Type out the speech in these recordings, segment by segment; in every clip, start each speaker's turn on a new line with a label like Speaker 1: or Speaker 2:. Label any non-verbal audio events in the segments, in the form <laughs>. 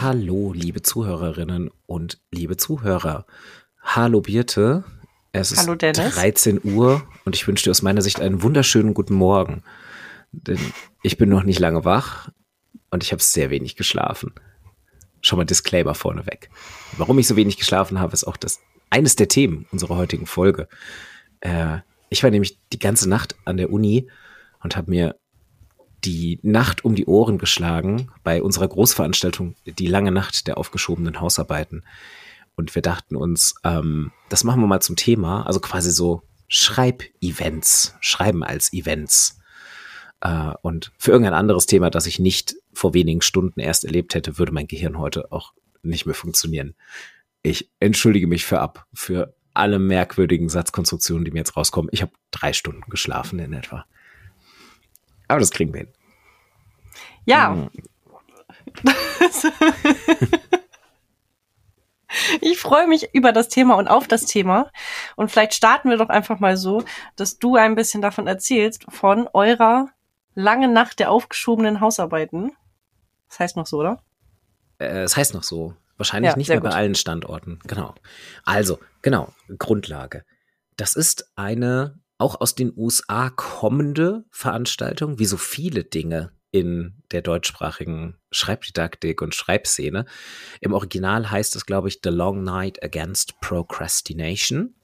Speaker 1: Hallo, liebe Zuhörerinnen und liebe Zuhörer. Hallo Birte. Es
Speaker 2: Hallo,
Speaker 1: ist
Speaker 2: Dennis.
Speaker 1: 13 Uhr und ich wünsche dir aus meiner Sicht einen wunderschönen guten Morgen. Denn ich bin noch nicht lange wach und ich habe sehr wenig geschlafen. Schon mal Disclaimer vorneweg. Warum ich so wenig geschlafen habe, ist auch das eines der Themen unserer heutigen Folge. Äh, ich war nämlich die ganze Nacht an der Uni und habe mir die Nacht um die Ohren geschlagen bei unserer Großveranstaltung, die lange Nacht der aufgeschobenen Hausarbeiten. Und wir dachten uns, ähm, das machen wir mal zum Thema, also quasi so Schreibevents, Schreiben als Events. Äh, und für irgendein anderes Thema, das ich nicht vor wenigen Stunden erst erlebt hätte, würde mein Gehirn heute auch nicht mehr funktionieren. Ich entschuldige mich für ab, für alle merkwürdigen Satzkonstruktionen, die mir jetzt rauskommen. Ich habe drei Stunden geschlafen in etwa. Aber das kriegen wir hin.
Speaker 2: Ja.
Speaker 1: Mhm. <laughs>
Speaker 2: Ich freue mich über das Thema und auf das Thema. Und vielleicht starten wir doch einfach mal so, dass du ein bisschen davon erzählst, von eurer langen Nacht der aufgeschobenen Hausarbeiten. Das heißt noch so, oder?
Speaker 1: Äh, Es heißt noch so. Wahrscheinlich
Speaker 2: Ja,
Speaker 1: nicht mehr bei
Speaker 2: gut.
Speaker 1: allen Standorten. Genau. Also, genau, Grundlage. Das ist eine auch aus den USA kommende Veranstaltung, wie so viele Dinge in der deutschsprachigen Schreibdidaktik und Schreibszene. Im Original heißt es, glaube ich, The Long Night Against Procrastination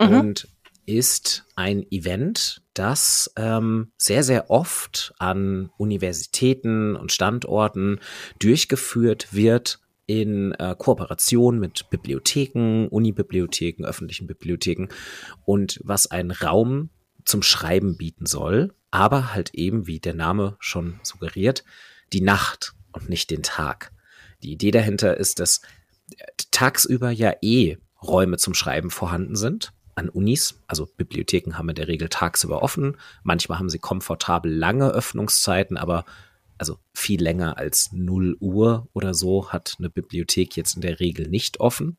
Speaker 2: Mhm.
Speaker 1: und ist ein Event, das ähm, sehr, sehr oft an Universitäten und Standorten durchgeführt wird in äh, Kooperation mit Bibliotheken, Unibibliotheken, öffentlichen Bibliotheken und was einen Raum zum Schreiben bieten soll, aber halt eben, wie der Name schon suggeriert, die Nacht und nicht den Tag. Die Idee dahinter ist, dass tagsüber ja eh Räume zum Schreiben vorhanden sind an Unis. Also Bibliotheken haben in der Regel tagsüber offen. Manchmal haben sie komfortabel lange Öffnungszeiten, aber also viel länger als 0 Uhr oder so hat eine Bibliothek jetzt in der Regel nicht offen.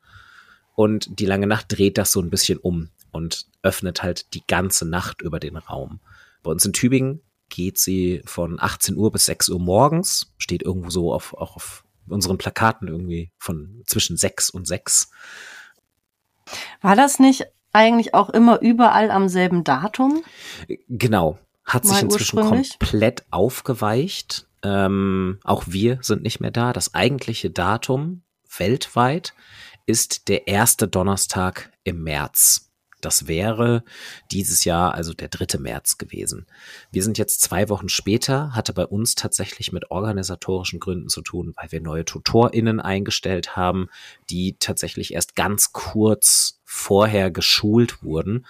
Speaker 1: Und die lange Nacht dreht das so ein bisschen um und öffnet halt die ganze Nacht über den Raum. Bei uns in Tübingen geht sie von 18 Uhr bis 6 Uhr morgens, steht irgendwo so auf, auch auf unseren Plakaten irgendwie von zwischen 6 und 6.
Speaker 2: War das nicht eigentlich auch immer überall am selben Datum?
Speaker 1: Genau. Hat sich inzwischen komplett aufgeweicht. Ähm, auch wir sind nicht mehr da. Das eigentliche Datum weltweit ist der erste Donnerstag im März. Das wäre dieses Jahr also der 3. März gewesen. Wir sind jetzt zwei Wochen später, hatte bei uns tatsächlich mit organisatorischen Gründen zu tun, weil wir neue TutorInnen eingestellt haben, die tatsächlich erst ganz kurz vorher geschult wurden.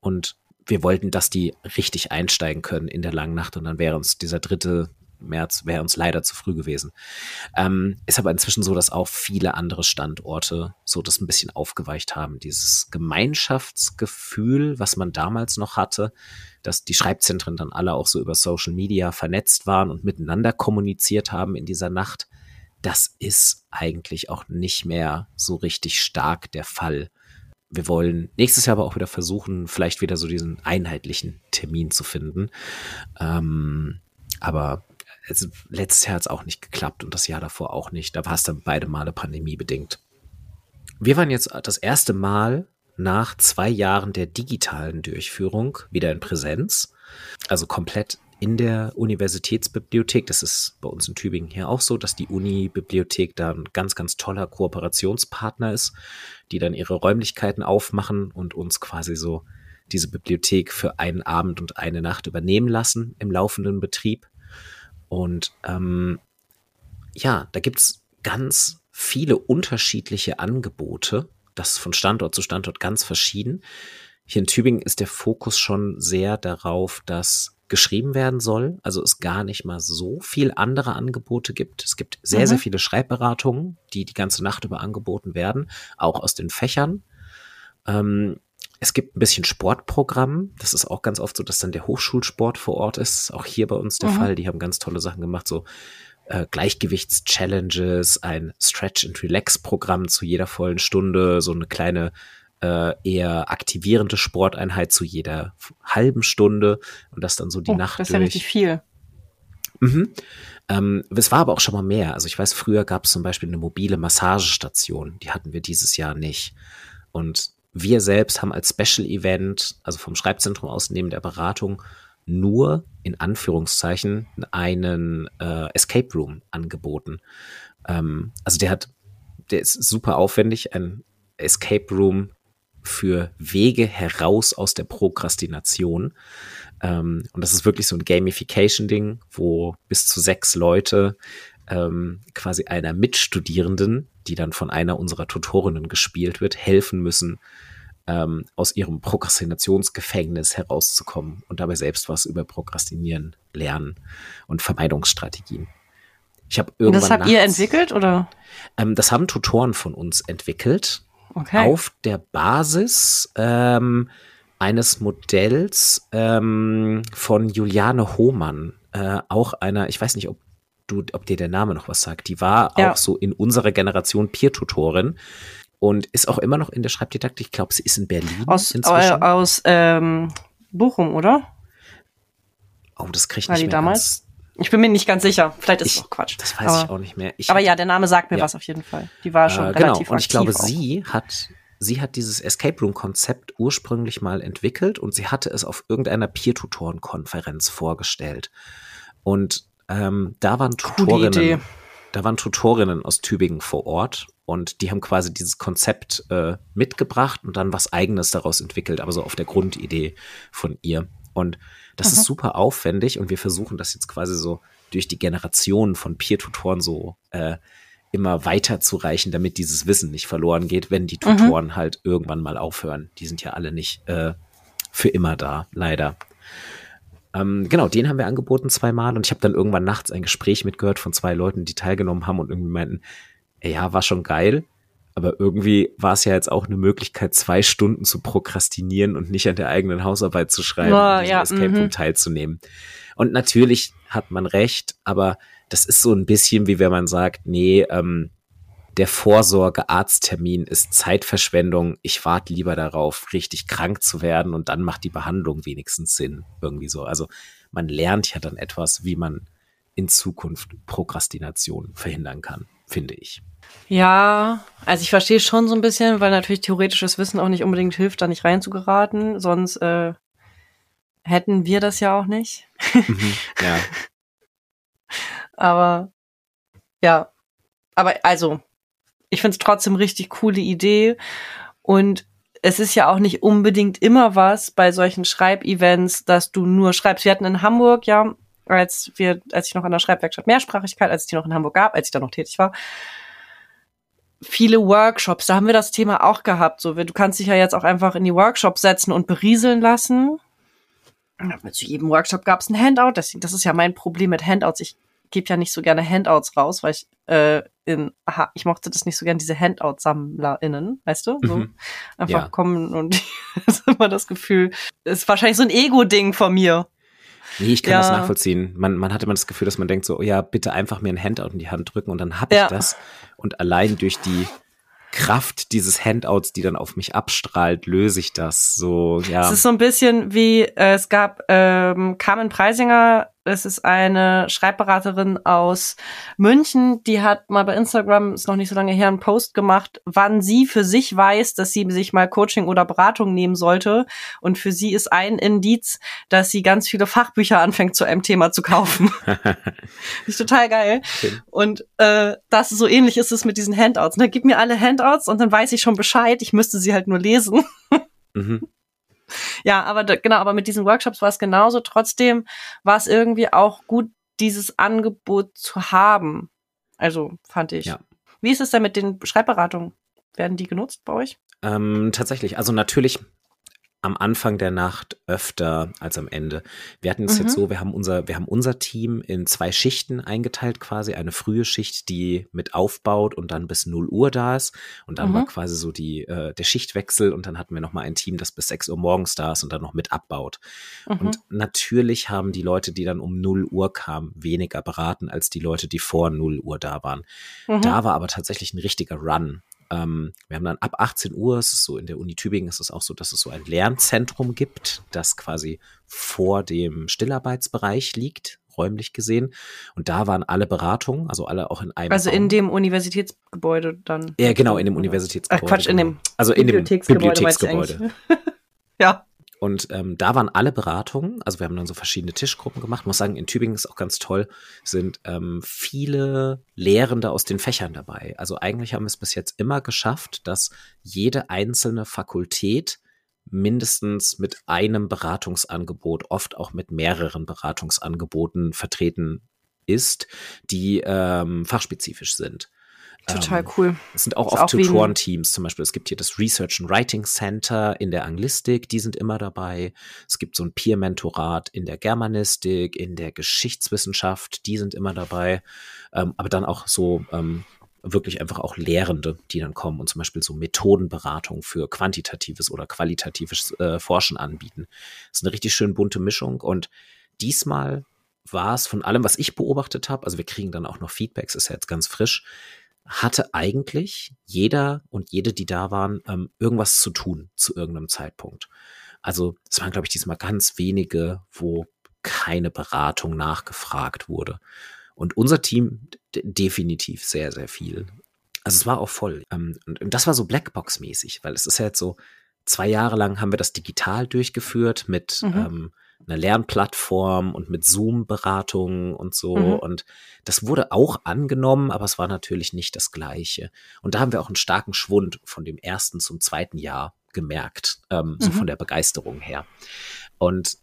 Speaker 1: Und wir wollten, dass die richtig einsteigen können in der langen Nacht und dann wäre uns dieser dritte März wäre uns leider zu früh gewesen. Ähm, ist aber inzwischen so, dass auch viele andere Standorte so das ein bisschen aufgeweicht haben. Dieses Gemeinschaftsgefühl, was man damals noch hatte, dass die Schreibzentren dann alle auch so über Social Media vernetzt waren und miteinander kommuniziert haben in dieser Nacht, das ist eigentlich auch nicht mehr so richtig stark der Fall. Wir wollen nächstes Jahr aber auch wieder versuchen, vielleicht wieder so diesen einheitlichen Termin zu finden. Ähm, aber es, letztes Jahr hat es auch nicht geklappt und das Jahr davor auch nicht. Da war es dann beide Male pandemiebedingt. Wir waren jetzt das erste Mal nach zwei Jahren der digitalen Durchführung wieder in Präsenz. Also komplett in der Universitätsbibliothek. Das ist bei uns in Tübingen hier auch so, dass die Uni-Bibliothek da ein ganz, ganz toller Kooperationspartner ist, die dann ihre Räumlichkeiten aufmachen und uns quasi so diese Bibliothek für einen Abend und eine Nacht übernehmen lassen im laufenden Betrieb. Und ähm, ja, da gibt's ganz viele unterschiedliche Angebote. Das ist von Standort zu Standort ganz verschieden. Hier in Tübingen ist der Fokus schon sehr darauf, dass geschrieben werden soll. Also es gar nicht mal so viel andere Angebote gibt. Es gibt sehr,
Speaker 2: Mhm.
Speaker 1: sehr viele Schreibberatungen, die die ganze Nacht über angeboten werden, auch aus den Fächern. Ähm, es gibt ein bisschen Sportprogramm. Das ist auch ganz oft so, dass dann der Hochschulsport vor Ort ist. Auch hier bei uns der
Speaker 2: Mhm.
Speaker 1: Fall. Die haben ganz tolle Sachen gemacht, so äh, Gleichgewichts-Challenges, ein Stretch-and-Relax-Programm zu jeder vollen Stunde, so eine kleine äh, eher aktivierende Sporteinheit zu jeder halben Stunde und das dann so die
Speaker 2: Oh,
Speaker 1: Nacht
Speaker 2: das ist ja
Speaker 1: durch.
Speaker 2: richtig viel.
Speaker 1: Mhm. Ähm, es war aber auch schon mal mehr. Also ich weiß, früher gab es zum Beispiel eine mobile Massagestation. Die hatten wir dieses Jahr nicht. Und wir selbst haben als Special Event, also vom Schreibzentrum aus neben der Beratung, nur in Anführungszeichen einen äh, Escape Room angeboten. Ähm, also der hat, der ist super aufwendig, ein Escape Room für Wege heraus aus der Prokrastination. Ähm, und das ist wirklich so ein Gamification-Ding, wo bis zu sechs Leute ähm, quasi einer Mitstudierenden, die dann von einer unserer Tutorinnen gespielt wird, helfen müssen, ähm, aus ihrem Prokrastinationsgefängnis herauszukommen und dabei selbst was über Prokrastinieren lernen und Vermeidungsstrategien. Ich habe irgendwann.
Speaker 2: Das habt nachts, ihr entwickelt oder?
Speaker 1: Ähm, das haben Tutoren von uns entwickelt.
Speaker 2: Okay.
Speaker 1: Auf der Basis ähm, eines Modells ähm, von Juliane Hohmann, äh, auch einer, ich weiß nicht, ob du, ob dir der Name noch was sagt. Die war ja. auch so in unserer Generation Peer-Tutorin und ist auch immer noch in der Schreibdidaktik. Ich glaube, sie ist in Berlin
Speaker 2: aus, inzwischen. Äh, aus ähm, Bochum, oder?
Speaker 1: Oh, das kriege ich War nicht die mehr
Speaker 2: damals? Ich bin mir nicht ganz sicher. Vielleicht ist es auch Quatsch.
Speaker 1: Das weiß aber, ich auch nicht mehr. Ich
Speaker 2: aber ja, der Name sagt mir ja. was auf jeden Fall. Die war schon äh, genau. relativ
Speaker 1: Genau. Und ich glaube, auch. sie hat sie hat dieses Escape Room Konzept ursprünglich mal entwickelt und sie hatte es auf irgendeiner Peer-Tutoren-Konferenz vorgestellt. Und ähm, da waren Tutorinnen, da waren Tutorinnen aus Tübingen vor Ort und die haben quasi dieses Konzept äh, mitgebracht und dann was eigenes daraus entwickelt, aber so auf der Grundidee von ihr. Und das mhm. ist super aufwendig und wir versuchen das jetzt quasi so durch die Generationen von Peer-Tutoren so äh, immer weiterzureichen, damit dieses Wissen nicht verloren geht, wenn die mhm. Tutoren mhm. halt irgendwann mal aufhören. Die sind ja alle nicht äh, für immer da, leider. Ähm, genau, den haben wir angeboten zweimal und ich habe dann irgendwann nachts ein Gespräch mitgehört von zwei Leuten, die teilgenommen haben und irgendwie meinten, ja, war schon geil, aber irgendwie war es ja jetzt auch eine Möglichkeit, zwei Stunden zu prokrastinieren und nicht an der eigenen Hausarbeit zu schreiben
Speaker 2: oh,
Speaker 1: und
Speaker 2: ja,
Speaker 1: Escape Room
Speaker 2: mhm.
Speaker 1: teilzunehmen. Und natürlich hat man recht, aber das ist so ein bisschen wie wenn man sagt, nee, ähm, der Vorsorge-Arzttermin ist Zeitverschwendung. Ich warte lieber darauf, richtig krank zu werden und dann macht die Behandlung wenigstens Sinn. Irgendwie so. Also man lernt ja dann etwas, wie man in Zukunft Prokrastination verhindern kann, finde ich.
Speaker 2: Ja, also ich verstehe schon so ein bisschen, weil natürlich theoretisches Wissen auch nicht unbedingt hilft, da nicht reinzugeraten. Sonst äh, hätten wir das ja auch nicht.
Speaker 1: Mhm, ja. <laughs>
Speaker 2: Aber ja, aber also ich finde es trotzdem richtig coole Idee. Und es ist ja auch nicht unbedingt immer was bei solchen Schreibevents, dass du nur schreibst. Wir hatten in Hamburg, ja, als wir, als ich noch an der Schreibwerkstatt Mehrsprachigkeit, als es die noch in Hamburg gab, als ich da noch tätig war, viele Workshops. Da haben wir das Thema auch gehabt. So, du kannst dich ja jetzt auch einfach in die Workshops setzen und berieseln lassen. Zu jedem Workshop gab es ein Handout. Deswegen, das ist ja mein Problem mit Handouts. Ich gebe ja nicht so gerne Handouts raus, weil ich äh, in, aha, ich mochte das nicht so gerne, diese Handout-SammlerInnen, weißt du? So
Speaker 1: mhm.
Speaker 2: einfach
Speaker 1: Ja.
Speaker 2: kommen und <laughs> das ist immer das Gefühl, das ist wahrscheinlich so ein Ego-Ding von mir.
Speaker 1: Nee, ich kann
Speaker 2: Ja.
Speaker 1: das nachvollziehen. Man, man hat immer das Gefühl, dass man denkt so, oh ja, bitte einfach mir ein Handout in die Hand drücken und dann hab
Speaker 2: Ja.
Speaker 1: ich das. Und allein durch die Kraft dieses Handouts, die dann auf mich abstrahlt, löse ich das so, ja.
Speaker 2: Es ist so ein bisschen wie, äh, es gab ähm, Carmen Preisinger, das ist eine Schreibberaterin aus München, die hat mal bei Instagram, ist noch nicht so lange her, einen Post gemacht, wann sie für sich weiß, dass sie sich mal Coaching oder Beratung nehmen sollte. Und für sie ist ein Indiz, dass sie ganz viele Fachbücher anfängt, zu einem Thema zu kaufen. <laughs> <laughs> ist total geil.
Speaker 1: Okay.
Speaker 2: Und äh, das so ähnlich ist es mit diesen Handouts. Ne? Gib mir alle Handouts und dann weiß ich schon Bescheid. Ich müsste sie halt nur lesen.
Speaker 1: mhm.
Speaker 2: Ja, aber genau, aber mit diesen Workshops war es genauso. Trotzdem war es irgendwie auch gut, dieses Angebot zu haben. Also fand ich.
Speaker 1: Ja.
Speaker 2: Wie ist es denn mit den Schreibberatungen? Werden die genutzt bei euch?
Speaker 1: Ähm, tatsächlich, also natürlich am Anfang der Nacht öfter als am Ende. Wir hatten es
Speaker 2: Mhm.
Speaker 1: jetzt so, wir haben unser, wir haben unser Team in zwei Schichten eingeteilt quasi. Eine frühe Schicht, die mit aufbaut und dann bis 0 Uhr da ist. Und dann
Speaker 2: Mhm.
Speaker 1: war quasi so die, äh, der Schichtwechsel und dann hatten wir nochmal ein Team, das bis 6 Uhr morgens da ist und dann noch mit abbaut.
Speaker 2: Mhm.
Speaker 1: Und natürlich haben die Leute, die dann um 0 Uhr kamen, weniger beraten als die Leute, die vor 0 Uhr da waren.
Speaker 2: Mhm.
Speaker 1: Da war aber tatsächlich ein richtiger Run. Ähm, wir haben dann ab 18 Uhr, es ist so in der Uni Tübingen ist es auch so, dass es so ein Lernzentrum gibt, das quasi vor dem Stillarbeitsbereich liegt, räumlich gesehen. Und da waren alle Beratungen, also alle auch in einem.
Speaker 2: Also
Speaker 1: Raum.
Speaker 2: in dem Universitätsgebäude dann.
Speaker 1: Ja, genau, in dem Universitätsgebäude.
Speaker 2: Ach Quatsch, in dem
Speaker 1: also in dem
Speaker 2: Bibliotheksgebäude. <laughs> ja.
Speaker 1: Und ähm, da waren alle Beratungen, also wir haben dann so verschiedene Tischgruppen gemacht. Ich muss sagen, in Tübingen ist auch ganz toll, sind ähm, viele Lehrende aus den Fächern dabei. Also eigentlich haben wir es bis jetzt immer geschafft, dass jede einzelne Fakultät mindestens mit einem Beratungsangebot, oft auch mit mehreren Beratungsangeboten vertreten ist, die ähm, fachspezifisch sind.
Speaker 2: Total
Speaker 1: Ähm,
Speaker 2: cool.
Speaker 1: es sind auch
Speaker 2: Ist
Speaker 1: oft Tutorenteams, zum Beispiel. Es gibt hier das Research and Writing Center in der Anglistik, die sind immer dabei. Es gibt so ein Peer-Mentorat in der Germanistik, in der Geschichtswissenschaft, die sind immer dabei. Ähm, aber dann auch so ähm, wirklich einfach auch Lehrende, die dann kommen und zum Beispiel so Methodenberatung für quantitatives oder qualitatives äh, Forschen anbieten. Das ist eine richtig schön bunte Mischung und diesmal war es von allem, was ich beobachtet habe, also wir kriegen dann auch noch Feedbacks, ist ja jetzt ganz frisch, hatte eigentlich jeder und jede, die da waren, ähm, irgendwas zu tun zu irgendeinem Zeitpunkt. Also es waren, glaube ich, diesmal ganz wenige, wo keine Beratung nachgefragt wurde. Und unser Team definitiv sehr, sehr viel. Also es war auch voll. Ähm, und, und das war so Blackbox-mäßig, weil es ist ja jetzt so, zwei Jahre lang haben wir das digital durchgeführt mit
Speaker 2: Mhm.
Speaker 1: ähm, einer Lernplattform und mit Zoom-Beratungen und so.
Speaker 2: Mhm.
Speaker 1: Und das wurde auch angenommen, aber es war natürlich nicht das Gleiche. Und da haben wir auch einen starken Schwund von dem ersten zum zweiten Jahr gemerkt, ähm, so
Speaker 2: Mhm.
Speaker 1: von der Begeisterung her. Und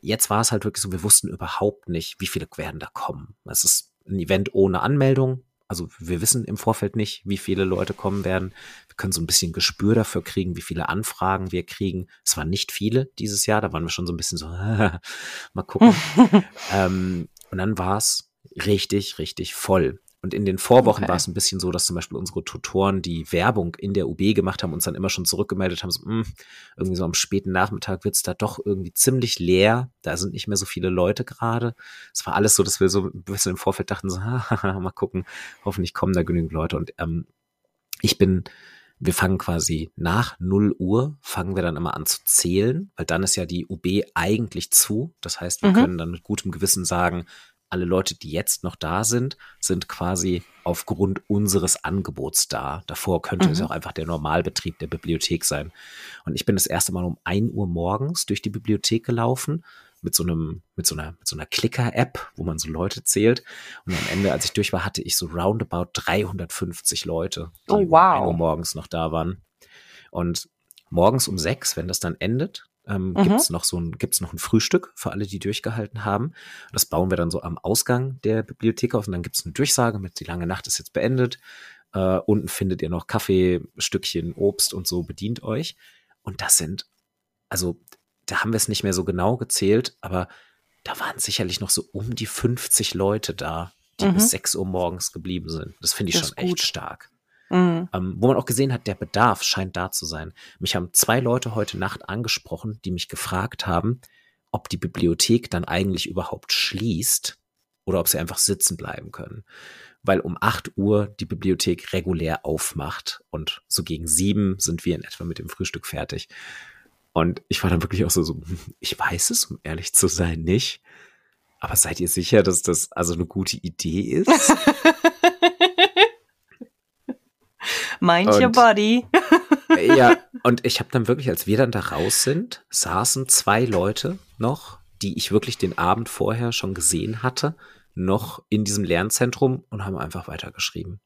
Speaker 1: jetzt war es halt wirklich so, wir wussten überhaupt nicht, wie viele werden da kommen. Es ist ein Event ohne Anmeldung. Also wir wissen im Vorfeld nicht, wie viele Leute kommen werden. Können so ein bisschen Gespür dafür kriegen, wie viele Anfragen wir kriegen. Es waren nicht viele dieses Jahr, da waren wir schon so ein bisschen so, <laughs> mal gucken. <laughs> ähm, und dann war es richtig, richtig voll. Und in den Vorwochen
Speaker 2: Okay.
Speaker 1: war es ein bisschen so, dass zum Beispiel unsere Tutoren, die Werbung in der UB gemacht haben, uns dann immer schon zurückgemeldet haben, so, "Hm, irgendwie so am späten Nachmittag wird's da doch irgendwie ziemlich leer. Da sind nicht mehr so viele Leute gerade. Es war alles so, dass wir so ein bisschen im Vorfeld dachten, so, <laughs> mal gucken, hoffentlich kommen da genügend Leute. Und ähm, ich bin, wir fangen quasi nach 0 Uhr, fangen wir dann immer an zu zählen, weil dann ist ja die UB eigentlich zu. Das heißt, wir
Speaker 2: Mhm.
Speaker 1: können dann mit gutem Gewissen sagen, alle Leute, die jetzt noch da sind, sind quasi aufgrund unseres Angebots da. Davor könnte es
Speaker 2: Mhm.
Speaker 1: auch einfach der Normalbetrieb der Bibliothek sein. Und ich bin das erste Mal um 1 Uhr morgens durch die Bibliothek gelaufen mit so einem, mit so einer, mit so einer Clicker-App, wo man so Leute zählt. Und am Ende, als ich durch war, hatte ich so roundabout 350 Leute, die
Speaker 2: Oh,
Speaker 1: um
Speaker 2: wow.
Speaker 1: 1 Uhr morgens noch da waren. Und morgens um sechs, wenn das dann endet, ähm,
Speaker 2: Mhm.
Speaker 1: gibt's noch so ein, gibt's noch ein Frühstück für alle, die durchgehalten haben. Das bauen wir dann so am Ausgang der Bibliothek auf und dann gibt's eine Durchsage mit, die lange Nacht ist jetzt beendet. Äh, unten findet ihr noch Kaffee, Stückchen, Obst und so, bedient euch. Und das sind, also, da haben wir es nicht mehr so genau gezählt, aber da waren sicherlich noch so um die 50 Leute da, die
Speaker 2: Mhm.
Speaker 1: bis 6 Uhr morgens geblieben sind. Das finde ich
Speaker 2: Das
Speaker 1: schon
Speaker 2: gut.
Speaker 1: echt stark.
Speaker 2: Mhm.
Speaker 1: Ähm, wo man auch gesehen hat, der Bedarf scheint da zu sein. Mich haben zwei Leute heute Nacht angesprochen, die mich gefragt haben, ob die Bibliothek dann eigentlich überhaupt schließt oder ob sie einfach sitzen bleiben können. Weil um 8 Uhr die Bibliothek regulär aufmacht und so gegen sieben sind wir in etwa mit dem Frühstück fertig. Und ich war dann wirklich auch so, so, hm, ich weiß es, um ehrlich zu sein, nicht. Aber seid ihr sicher, dass das also eine gute Idee ist? <laughs>
Speaker 2: Mind your
Speaker 1: Und-
Speaker 2: body.
Speaker 1: ja, <laughs> und ich habe dann wirklich, als wir dann da raus sind, saßen zwei Leute noch, die ich wirklich den Abend vorher schon gesehen hatte, noch in diesem Lernzentrum und haben einfach weitergeschrieben.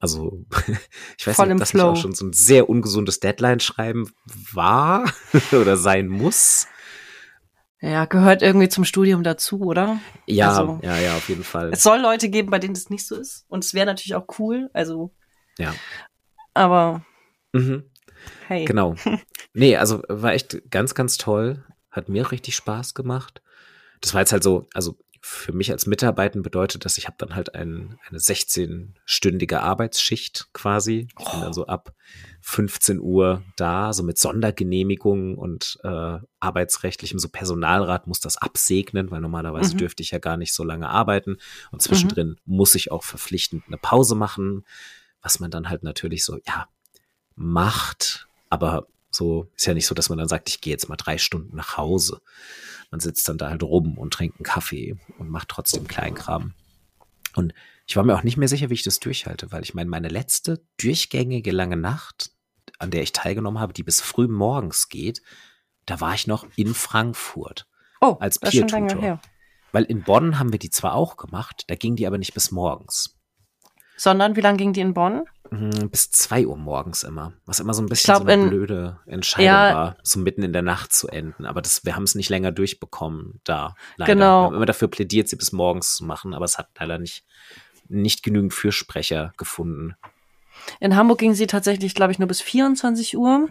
Speaker 1: Also, <laughs> ich weiß
Speaker 2: Voll
Speaker 1: nicht, ob das nicht auch schon so ein sehr ungesundes Deadline-Schreiben war <laughs> oder sein muss.
Speaker 2: Ja, gehört irgendwie zum Studium dazu, oder?
Speaker 1: Ja,
Speaker 2: Also-
Speaker 1: ja, ja, auf jeden Fall.
Speaker 2: Es soll Leute geben, bei denen das nicht so ist. Und es wäre natürlich auch cool. Also,
Speaker 1: Ja.
Speaker 2: aber
Speaker 1: Mhm.
Speaker 2: hey.
Speaker 1: Genau. <laughs> Nee, also war echt ganz, ganz toll. Hat mir richtig Spaß gemacht. Das war jetzt halt so, also für mich als Mitarbeiter bedeutet das, ich habe dann halt ein, eine 16-stündige Arbeitsschicht quasi. Ich bin dann so ab 15 Uhr da, so mit Sondergenehmigung und äh, arbeitsrechtlichem, so Personalrat muss das absegnen, weil normalerweise
Speaker 2: Mhm.
Speaker 1: dürfte ich ja gar nicht so lange arbeiten. Und zwischendrin muss ich auch verpflichtend eine Pause machen, was man dann halt natürlich so, ja, macht, aber so ist ja nicht so, dass man dann sagt, ich gehe jetzt mal drei Stunden nach Hause. Man sitzt dann da halt rum und trinkt einen Kaffee und macht trotzdem Kleinkram. Und ich war mir auch nicht mehr sicher, wie ich das durchhalte, weil ich meine, meine letzte durchgängige lange Nacht, an der ich teilgenommen habe, die bis früh morgens geht, da war ich noch in Frankfurt.
Speaker 2: Oh,
Speaker 1: als
Speaker 2: das ist schon lange her.
Speaker 1: Weil in Bonn haben wir die zwar auch gemacht, da ging die aber nicht bis morgens.
Speaker 2: Sondern wie lange ging die in Bonn?
Speaker 1: Mhm, Bis zwei Uhr morgens immer. Was immer so ein bisschen
Speaker 2: glaub,
Speaker 1: so eine
Speaker 2: in-
Speaker 1: blöde Entscheidung
Speaker 2: Ja.
Speaker 1: war, so mitten in der Nacht zu enden. Aber das, wir haben es nicht länger durchbekommen da. Leider.
Speaker 2: Genau.
Speaker 1: Wir haben immer dafür plädiert, sie bis morgens zu machen, aber es hat leider nicht, nicht genügend Fürsprecher gefunden.
Speaker 2: In Hamburg ging sie tatsächlich, glaube ich, nur bis 24 Uhr.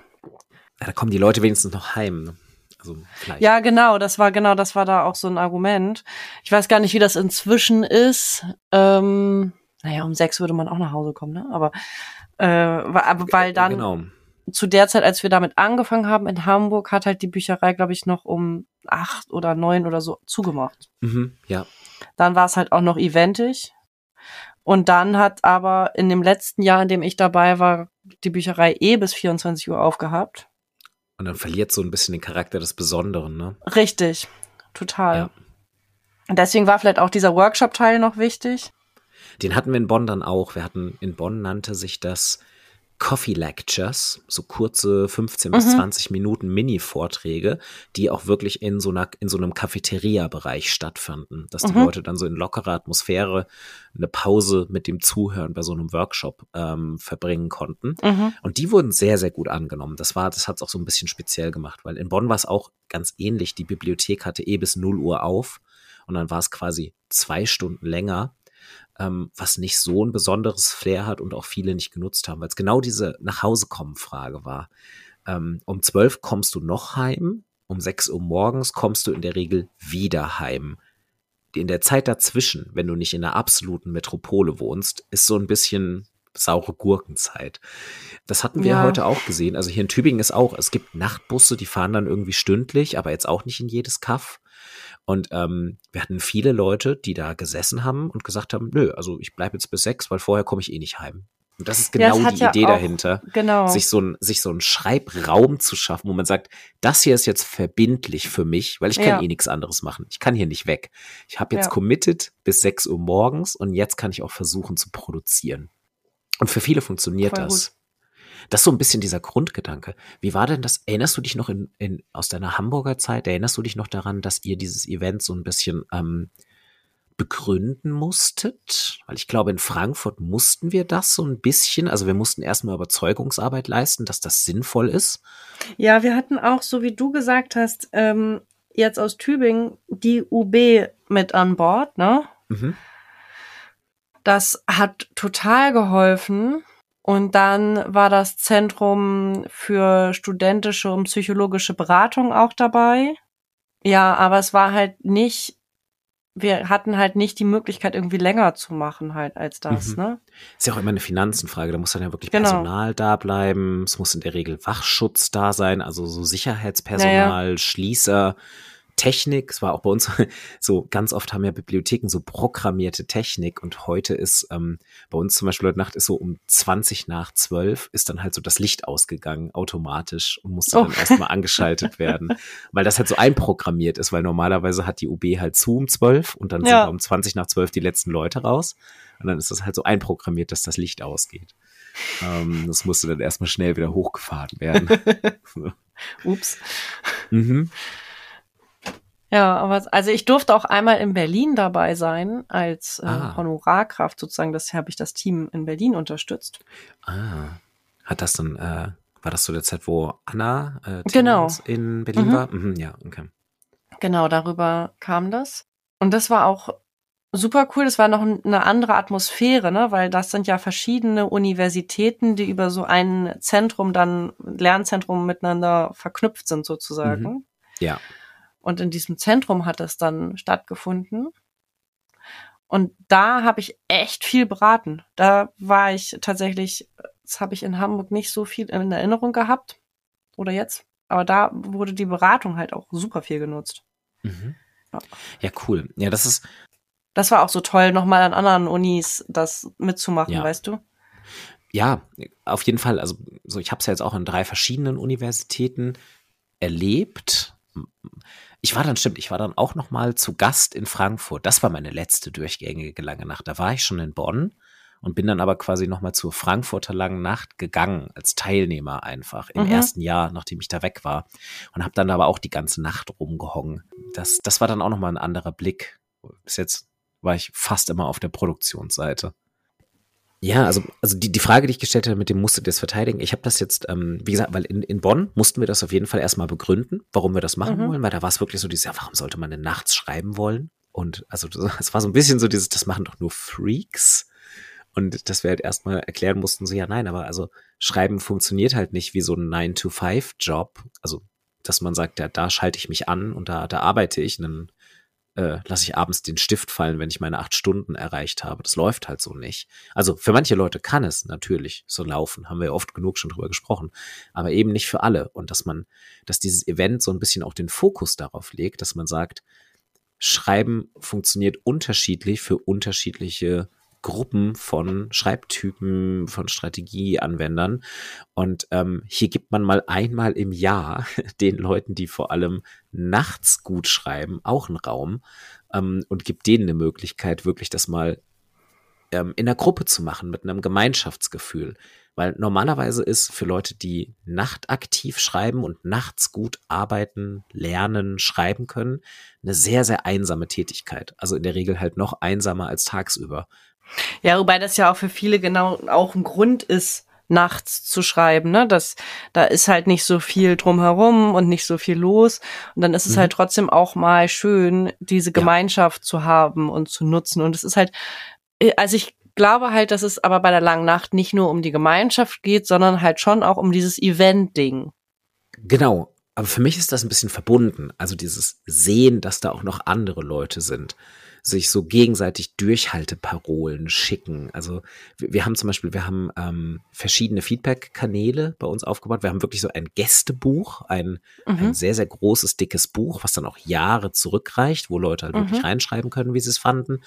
Speaker 1: Ja, da kommen die Leute wenigstens noch heim. ne? Also vielleicht.
Speaker 2: Ja, genau, das war genau, das war da auch so ein Argument. Ich weiß gar nicht, wie das inzwischen ist. Ähm, naja, um sechs würde man auch nach Hause kommen, ne? Aber, äh, aber weil dann
Speaker 1: Genau.
Speaker 2: zu der Zeit, als wir damit angefangen haben in Hamburg, hat halt die Bücherei, glaube ich, noch um acht oder neun oder so zugemacht.
Speaker 1: Mhm, ja.
Speaker 2: Dann war es halt auch noch eventig. Und dann hat aber in dem letzten Jahr, in dem ich dabei war, die Bücherei eh bis 24 Uhr aufgehabt.
Speaker 1: Und dann verliert so ein bisschen den Charakter des Besonderen, ne?
Speaker 2: Richtig, total.
Speaker 1: Ja.
Speaker 2: Und deswegen war vielleicht auch dieser Workshop-Teil noch wichtig.
Speaker 1: Den hatten wir in Bonn dann auch. Wir hatten in Bonn nannte sich das Coffee Lectures, so kurze 15 bis
Speaker 2: Mhm.
Speaker 1: 20 Minuten Mini-Vorträge, die auch wirklich in so einer, in so einem Cafeteria-Bereich stattfanden, dass die
Speaker 2: Mhm.
Speaker 1: Leute dann so in lockerer Atmosphäre eine Pause mit dem Zuhören bei so einem Workshop ähm, verbringen konnten.
Speaker 2: Mhm.
Speaker 1: Und die wurden sehr, sehr gut angenommen. Das war, das hat es auch so ein bisschen speziell gemacht, weil in Bonn war es auch ganz ähnlich. Die Bibliothek hatte eh bis 0 Uhr auf und dann war es quasi zwei Stunden länger, ähm, was nicht so ein besonderes Flair hat und auch viele nicht genutzt haben, weil es genau diese Nachhausekommen-Frage war. Ähm, um 12 kommst du noch heim, um 6 Uhr morgens kommst du in der Regel wieder heim. In der Zeit dazwischen, wenn du nicht in einer absoluten Metropole wohnst, ist so ein bisschen saure Gurkenzeit. Das hatten wir
Speaker 2: Ja.
Speaker 1: heute auch gesehen. Also hier in Tübingen ist auch, es gibt Nachtbusse, die fahren dann irgendwie stündlich, aber jetzt auch nicht in jedes Kaff. Und ähm, wir hatten viele Leute, die da gesessen haben und gesagt haben, nö, also ich bleibe jetzt bis sechs, weil vorher komme ich eh nicht heim. Und das ist
Speaker 2: Ja,
Speaker 1: genau
Speaker 2: es hat
Speaker 1: die
Speaker 2: ja
Speaker 1: Idee
Speaker 2: auch-
Speaker 1: dahinter,
Speaker 2: Genau.
Speaker 1: sich so ein sich so ein Schreibraum zu schaffen, wo man sagt, das hier ist jetzt verbindlich für mich, weil ich kann
Speaker 2: Ja.
Speaker 1: eh nichts anderes machen. Ich kann hier nicht weg. Ich habe jetzt
Speaker 2: Ja.
Speaker 1: committed bis 6 Uhr morgens und jetzt kann ich auch versuchen zu produzieren. Und für viele funktioniert
Speaker 2: Voll
Speaker 1: das. Das ist so ein bisschen dieser Grundgedanke. Wie war denn das? Erinnerst du dich noch in, in, aus deiner Hamburger Zeit? Erinnerst du dich noch daran, dass ihr dieses Event so ein bisschen ähm, begründen musstet? Weil ich glaube, in Frankfurt mussten wir das so ein bisschen. Also wir mussten erstmal Überzeugungsarbeit leisten, dass das sinnvoll ist.
Speaker 2: Ja, wir hatten auch, so wie du gesagt hast, ähm, jetzt aus Tübingen die UB mit an Bord, ne?
Speaker 1: Mhm.
Speaker 2: Das hat total geholfen. Und dann war das Zentrum für studentische und psychologische Beratung auch dabei. Ja, aber es war halt nicht, wir hatten halt nicht die Möglichkeit, irgendwie länger zu machen halt als das,
Speaker 1: Mhm.
Speaker 2: ne?
Speaker 1: Ist ja auch immer eine Finanzenfrage. Da muss dann ja wirklich
Speaker 2: Genau.
Speaker 1: Personal da bleiben. Es muss in der Regel Wachschutz da sein, also so Sicherheitspersonal, Schließer, Technik. Es war auch bei uns <laughs> so, ganz oft haben ja Bibliotheken so programmierte Technik und heute ist ähm, bei uns zum Beispiel heute Nacht ist so um 20 nach 12 ist dann halt so das Licht ausgegangen automatisch und musste
Speaker 2: Oh.
Speaker 1: dann erstmal angeschaltet werden, <laughs> weil das halt so einprogrammiert ist, weil normalerweise hat die UB halt zu um 12 und dann
Speaker 2: Ja.
Speaker 1: sind um 20 nach 12 die letzten Leute raus. Und dann ist das halt so einprogrammiert, dass das Licht ausgeht. Ähm, das musste dann erstmal schnell wieder hochgefahren werden. <laughs>
Speaker 2: Ups.
Speaker 1: mhm.
Speaker 2: Ja, aber also ich durfte auch einmal in Berlin dabei sein als äh,
Speaker 1: Ah.
Speaker 2: Honorarkraft sozusagen. Das habe ich das Team in Berlin unterstützt.
Speaker 1: Ah. Hat das dann, äh, war das zu der Zeit, wo Anna äh,
Speaker 2: Genau.
Speaker 1: In Berlin
Speaker 2: Mhm.
Speaker 1: war? Mhm, ja, okay.
Speaker 2: Genau, darüber kam das. Und das war auch super cool. Das war noch ein- eine andere Atmosphäre, ne? weil das sind ja verschiedene Universitäten, die über so ein Zentrum dann, Lernzentrum miteinander verknüpft sind sozusagen.
Speaker 1: Ja.
Speaker 2: Und in diesem Zentrum hat es dann stattgefunden. Und da habe ich echt viel beraten. Da war ich tatsächlich, das habe ich in Hamburg nicht so viel in Erinnerung gehabt. Oder jetzt. Aber da wurde die Beratung halt auch super viel genutzt.
Speaker 1: Mhm.
Speaker 2: Ja.
Speaker 1: Ja, cool. Ja, das ist,
Speaker 2: Das war auch so toll, nochmal an anderen Unis das mitzumachen,
Speaker 1: Ja.
Speaker 2: weißt du?
Speaker 1: ja, auf jeden Fall. Also, so, ich habe es ja jetzt auch an drei verschiedenen Universitäten erlebt. Ich war dann, stimmt, ich war dann auch noch mal zu Gast in Frankfurt. Das war meine letzte durchgängige lange Nacht. Da war ich schon in Bonn und bin dann aber quasi noch mal zur Frankfurter langen Nacht gegangen als Teilnehmer einfach im mhm. ersten Jahr, nachdem ich da weg war und habe dann aber auch die ganze Nacht rumgehongen. Das, das war dann auch noch mal ein anderer Blick. Bis jetzt war ich fast immer auf der Produktionsseite. Ja, also, also die, die Frage, die ich gestellt habe, mit dem musstet ihr das verteidigen, ich habe das jetzt, ähm, wie gesagt, weil in, in Bonn mussten wir das auf jeden Fall erstmal begründen, warum wir das machen mhm. wollen, weil da war es wirklich so dieses, ja, warum sollte man denn nachts schreiben wollen? Und also <laughs> es war so ein bisschen so dieses, das machen doch nur Freaks. Und dass wir halt erstmal erklären mussten, so ja, nein, aber also Schreiben funktioniert halt nicht wie so ein 9-to-5-Job. Also, dass man sagt, ja, da schalte ich mich an und da, da arbeite ich. Und dann äh, lasse ich abends den Stift fallen, wenn ich meine acht Stunden erreicht habe. Das läuft halt so nicht. Also für manche Leute kann es natürlich so laufen, haben wir ja oft genug schon drüber gesprochen, aber eben nicht für alle. Und dass man, dass dieses Event so ein bisschen auch den Fokus darauf legt, dass man sagt, Schreiben funktioniert unterschiedlich für unterschiedliche Gruppen von Schreibtypen, von Strategieanwendern. Und ähm, hier gibt man mal einmal im Jahr <laughs> den Leuten, die vor allem nachts gut schreiben, auch einen Raum ähm, und gibt denen eine Möglichkeit, wirklich das mal ähm, in der Gruppe zu machen, mit einem Gemeinschaftsgefühl. Weil normalerweise ist für Leute, die nachtaktiv schreiben und nachts gut arbeiten, lernen, schreiben können, eine sehr, sehr einsame Tätigkeit. Also in der Regel halt noch einsamer als tagsüber.
Speaker 2: Ja, wobei das ja auch für viele genau auch ein Grund ist, nachts zu schreiben, ne? Das, da ist halt nicht so viel drumherum und nicht so viel los. Und dann ist es mhm. halt trotzdem auch mal schön, diese Gemeinschaft ja. zu haben und zu nutzen. Und es ist halt, äh, also ich glaube halt, dass es aber bei der langen Nacht nicht nur um die Gemeinschaft geht, sondern halt schon auch um dieses Event-Ding.
Speaker 1: Genau. Aber für mich ist das ein bisschen verbunden. Also dieses Sehen, dass da auch noch andere Leute sind sich so gegenseitig Durchhalteparolen schicken. Also wir, wir haben zum Beispiel, wir haben ähm, verschiedene Feedback-Kanäle bei uns aufgebaut. Wir haben wirklich so ein Gästebuch, ein, mhm. ein sehr, sehr großes, dickes Buch, was dann auch Jahre zurückreicht, wo Leute halt mhm. wirklich reinschreiben können, wie sie es fanden.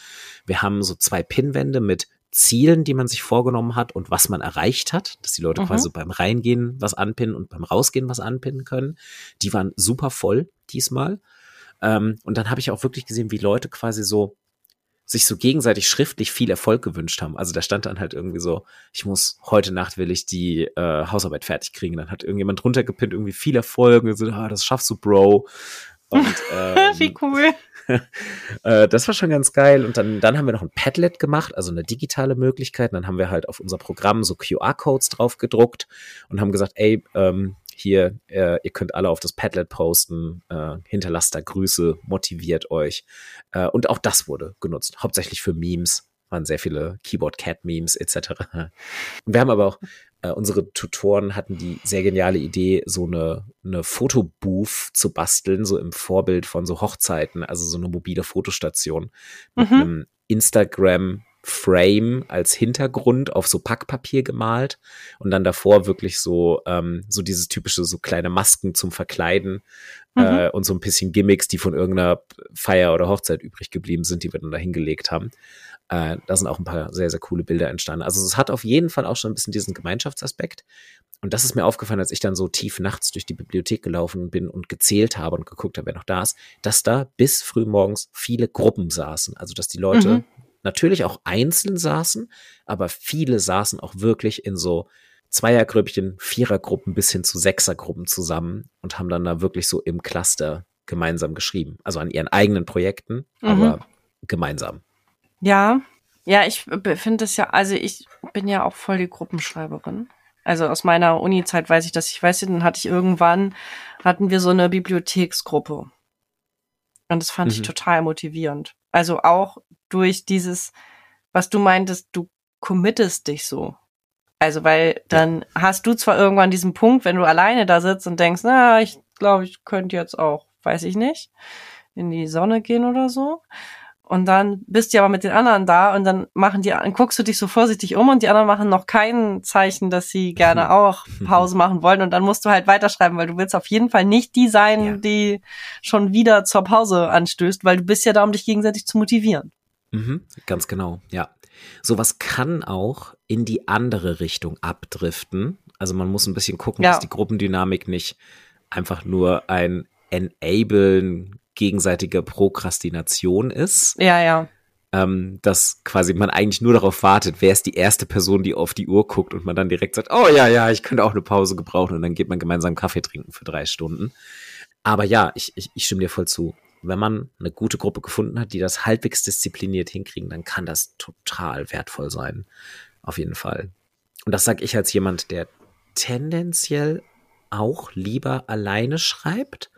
Speaker 1: Wir haben so zwei Pinwände mit Zielen, die man sich vorgenommen hat und was man erreicht hat, dass die Leute mhm. quasi beim Reingehen was anpinnen und beim Rausgehen was anpinnen können. Die waren super voll diesmal. Ähm, und dann habe ich auch wirklich gesehen, wie Leute quasi so sich so gegenseitig schriftlich viel Erfolg gewünscht haben. Also da stand dann halt irgendwie so, ich muss heute Nacht will ich die äh, Hausarbeit fertig kriegen. Dann hat irgendjemand drunter gepinnt, irgendwie viel Erfolg und so, ah, das schaffst du, Bro. Und, <laughs>
Speaker 2: ähm, Wie cool. <laughs>
Speaker 1: äh, das war schon ganz geil. Und dann, dann haben wir noch ein Padlet gemacht, also eine digitale Möglichkeit. Und dann haben wir halt auf unser Programm so QR-Codes drauf gedruckt und haben gesagt, ey, ähm, hier, äh, ihr könnt alle auf das Padlet posten, äh, hinterlasst da Grüße, motiviert euch. Äh, und auch das wurde genutzt, hauptsächlich für Memes, waren sehr viele Keyboard-Cat-Memes etc. Und <laughs> wir haben aber auch, äh, unsere Tutoren hatten die sehr geniale Idee, so eine, eine Fotobooth zu basteln, so im Vorbild von so Hochzeiten, also so eine mobile Fotostation mit mhm. einem Instagram Frame als Hintergrund auf so Packpapier gemalt und dann davor wirklich so ähm, so dieses typische so kleine Masken zum Verkleiden mhm. äh, und so ein bisschen Gimmicks, die von irgendeiner Feier oder Hochzeit übrig geblieben sind, die wir dann da hingelegt haben. Äh, da sind auch ein paar sehr sehr coole Bilder entstanden. Also es hat auf jeden Fall auch schon ein bisschen diesen Gemeinschaftsaspekt und das ist mir aufgefallen, als ich dann so tief nachts durch die Bibliothek gelaufen bin und gezählt habe und geguckt habe, wer noch da ist, dass da bis früh morgens viele Gruppen saßen. Also dass die Leute mhm natürlich auch einzeln saßen, aber viele saßen auch wirklich in so Zweiergrüppchen, Vierergruppen bis hin zu Sechsergruppen zusammen und haben dann da wirklich so im Cluster gemeinsam geschrieben. Also an ihren eigenen Projekten, mhm. aber gemeinsam.
Speaker 2: Ja, ja, ich finde es ja, also ich bin ja auch voll die Gruppenschreiberin. Also aus meiner Uni-Zeit weiß ich das. Ich weiß, dann hatte ich irgendwann, hatten wir so eine Bibliotheksgruppe. Und das fand mhm. ich total motivierend. Also auch durch dieses, was du meintest, du committest dich so. Also, weil dann hast du zwar irgendwann diesen Punkt, wenn du alleine da sitzt und denkst, na, ich glaube, ich könnte jetzt auch, weiß ich nicht, in die Sonne gehen oder so. Und dann bist du aber mit den anderen da und dann machen die, dann guckst du dich so vorsichtig um und die anderen machen noch kein Zeichen, dass sie gerne <laughs> auch Pause machen wollen und dann musst du halt weiterschreiben, weil du willst auf jeden Fall nicht die sein, ja. die schon wieder zur Pause anstößt, weil du bist ja da, um dich gegenseitig zu motivieren.
Speaker 1: Mhm, ganz genau, ja. Sowas kann auch in die andere Richtung abdriften. Also man muss ein bisschen gucken, ja. dass die Gruppendynamik nicht einfach nur ein Enablen gegenseitige Prokrastination ist.
Speaker 2: Ja, ja.
Speaker 1: Ähm, dass quasi man eigentlich nur darauf wartet, wer ist die erste Person, die auf die Uhr guckt und man dann direkt sagt, oh ja, ja, ich könnte auch eine Pause gebrauchen und dann geht man gemeinsam Kaffee trinken für drei Stunden. Aber ja, ich, ich, ich stimme dir voll zu. Wenn man eine gute Gruppe gefunden hat, die das halbwegs diszipliniert hinkriegen, dann kann das total wertvoll sein. Auf jeden Fall. Und das sage ich als jemand, der tendenziell auch lieber alleine schreibt.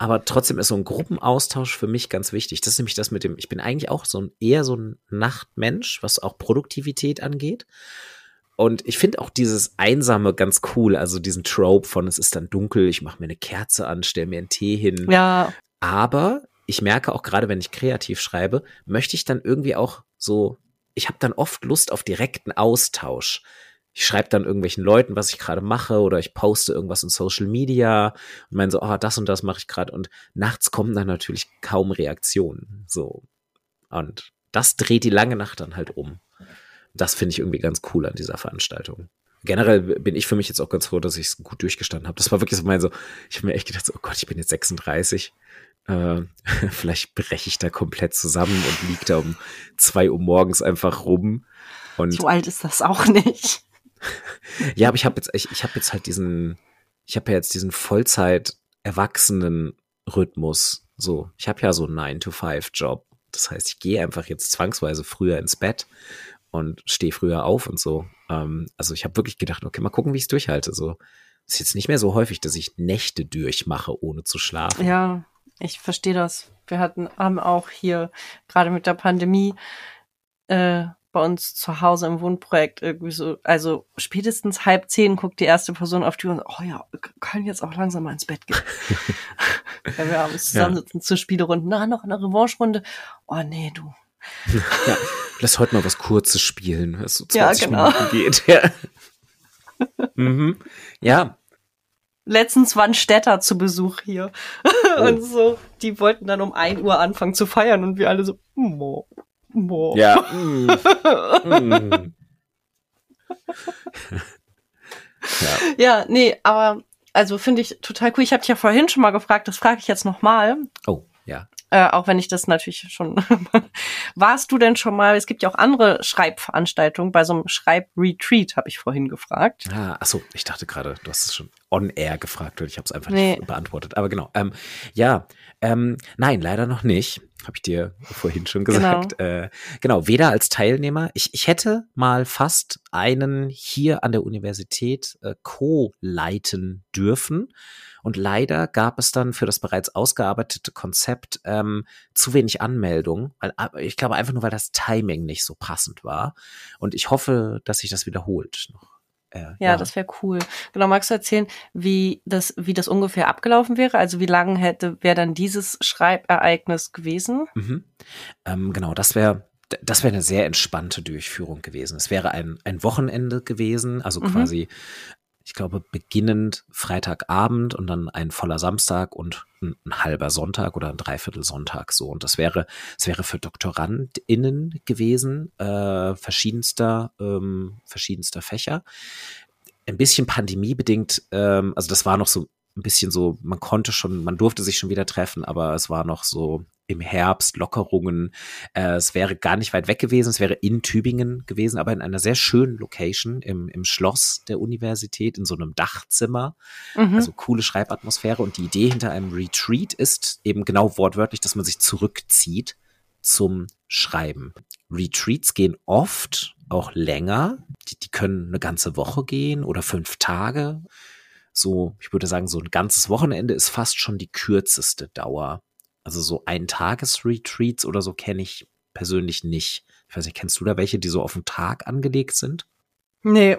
Speaker 1: Aber trotzdem ist so ein Gruppenaustausch für mich ganz wichtig. Das ist nämlich das mit dem, ich bin eigentlich auch so ein, eher so ein Nachtmensch, was auch Produktivität angeht. Und ich finde auch dieses Einsame ganz cool, also diesen Trope von es ist dann dunkel, ich mache mir eine Kerze an, stelle mir einen Tee hin.
Speaker 2: Ja.
Speaker 1: Aber ich merke auch gerade, wenn ich kreativ schreibe, möchte ich dann irgendwie auch so, ich habe dann oft Lust auf direkten Austausch ich schreibe dann irgendwelchen Leuten, was ich gerade mache, oder ich poste irgendwas in Social Media und meine so, oh, das und das mache ich gerade. Und nachts kommen dann natürlich kaum Reaktionen. So. Und das dreht die lange Nacht dann halt um. Das finde ich irgendwie ganz cool an dieser Veranstaltung. Generell bin ich für mich jetzt auch ganz froh, dass ich es gut durchgestanden habe. Das war wirklich so mein so, ich habe mir echt gedacht, so, oh Gott, ich bin jetzt 36. Äh, <laughs> vielleicht breche ich da komplett zusammen und liege da um zwei Uhr morgens einfach rum. Und
Speaker 2: so alt ist das auch nicht <laughs>
Speaker 1: ja, aber ich habe jetzt, ich, ich habe jetzt halt diesen, ich habe ja jetzt diesen Vollzeit erwachsenen Rhythmus. So, ich habe ja so einen 9-to-5-Job. Das heißt, ich gehe einfach jetzt zwangsweise früher ins Bett und stehe früher auf und so. Ähm, also ich habe wirklich gedacht, okay, mal gucken, wie ich es durchhalte. So ist jetzt nicht mehr so häufig, dass ich Nächte durchmache, ohne zu schlafen.
Speaker 2: Ja, ich verstehe das. Wir hatten haben auch hier gerade mit der Pandemie äh, bei uns zu Hause im Wohnprojekt irgendwie so, also spätestens halb zehn guckt die erste Person auf die Uhr und sagt, oh ja, können jetzt auch langsam mal ins Bett gehen. <laughs> Wenn wir abends zusammensitzen ja. zur Spielerunden, na, noch eine Revanche-Runde. Oh nee, du. <laughs>
Speaker 1: ja, lass heute mal was Kurzes spielen, was so 20 ja, genau. Minuten geht. <laughs> Ja. mhm. ja.
Speaker 2: Letztens waren Städter zu Besuch hier. Oh. und so, die wollten dann um ein Uhr anfangen zu feiern und wir alle so, Mo. Boah.
Speaker 1: Ja. <laughs> Mm. Mm. <laughs>
Speaker 2: ja. ja, nee, aber also finde ich total cool. Ich habe dich ja vorhin schon mal gefragt, das frage ich jetzt nochmal.
Speaker 1: Oh, ja.
Speaker 2: Äh, auch wenn ich das natürlich schon. <laughs> Warst du denn schon mal, es gibt ja auch andere Schreibveranstaltungen, bei so einem Schreibretreat habe ich vorhin gefragt.
Speaker 1: Ah, achso, ich dachte gerade, du hast es schon on air gefragt und ich habe es einfach nee. nicht beantwortet. Aber genau. Ähm, ja, ähm, nein, leider noch nicht. Habe ich dir vorhin schon gesagt. Genau. Äh, genau, weder als Teilnehmer. Ich, ich hätte mal fast einen hier an der Universität äh, co-leiten dürfen. Und leider gab es dann für das bereits ausgearbeitete Konzept ähm, zu wenig Anmeldungen. Weil, äh, ich glaube einfach nur, weil das Timing nicht so passend war. Und ich hoffe, dass sich das wiederholt noch.
Speaker 2: Äh, ja, ja, das wäre cool. Genau, magst du erzählen, wie das, wie das ungefähr abgelaufen wäre? Also wie lange hätte, wäre dann dieses Schreibereignis gewesen?
Speaker 1: Mhm. Ähm, genau, das wäre das wäre eine sehr entspannte Durchführung gewesen. Es wäre ein, ein Wochenende gewesen, also mhm. quasi ich glaube, beginnend Freitagabend und dann ein voller Samstag und ein, ein, halber Sonntag oder ein Dreiviertel Sonntag so. Und das wäre, es wäre für DoktorandInnen gewesen, äh, verschiedenster, ähm, verschiedenster Fächer. Ein bisschen pandemiebedingt, ähm, also das war noch so ein bisschen so, man konnte schon, man durfte sich schon wieder treffen, aber es war noch so im Herbst Lockerungen. Äh, es wäre gar nicht weit weg gewesen, es wäre in Tübingen gewesen, aber in einer sehr schönen Location im, im Schloss der Universität, in so einem Dachzimmer. Mhm. Also coole Schreibatmosphäre. Und die Idee hinter einem Retreat ist eben genau wortwörtlich, dass man sich zurückzieht zum Schreiben. Retreats gehen oft auch länger. Die, die können eine ganze Woche gehen oder fünf Tage. So, ich würde sagen, so ein ganzes Wochenende ist fast schon die kürzeste Dauer. Also so ein Tagesretreats oder so kenne ich persönlich nicht. Ich weiß nicht, kennst du da welche, die so auf den Tag angelegt sind?
Speaker 2: Nee,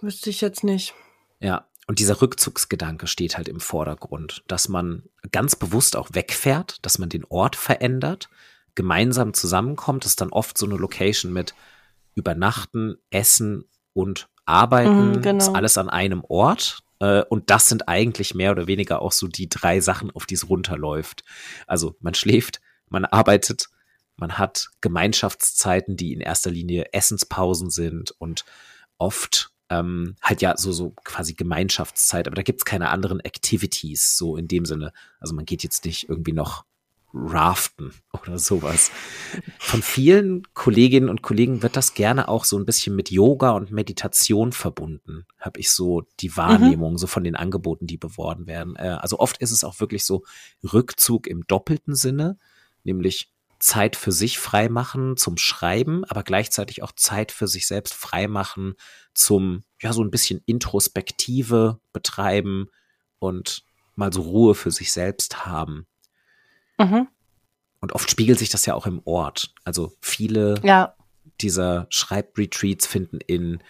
Speaker 2: wüsste ich jetzt nicht.
Speaker 1: Ja, und dieser Rückzugsgedanke steht halt im Vordergrund, dass man ganz bewusst auch wegfährt, dass man den Ort verändert, gemeinsam zusammenkommt. Das ist dann oft so eine Location mit Übernachten, Essen und Arbeiten. Mhm, genau. Ist alles an einem Ort. Äh, und das sind eigentlich mehr oder weniger auch so die drei Sachen, auf die es runterläuft. Also man schläft, man arbeitet, man hat Gemeinschaftszeiten, die in erster Linie Essenspausen sind und oft ähm, halt ja so, so quasi Gemeinschaftszeit, aber da gibt's keine anderen Activities, so in dem Sinne. Also man geht jetzt nicht irgendwie noch raften oder sowas. Von vielen Kolleginnen und Kollegen wird das gerne auch so ein bisschen mit Yoga und Meditation verbunden, habe ich so die Wahrnehmung, mhm. so von den Angeboten, die beworben werden. Äh, also oft ist es auch wirklich so Rückzug im doppelten Sinne, nämlich Zeit für sich freimachen zum Schreiben, aber gleichzeitig auch Zeit für sich selbst freimachen zum, ja, so ein bisschen Introspektive betreiben und mal so Ruhe für sich selbst haben. Mhm. Und oft spiegelt sich das ja auch im Ort. Also viele ja. dieser Schreibretreats finden in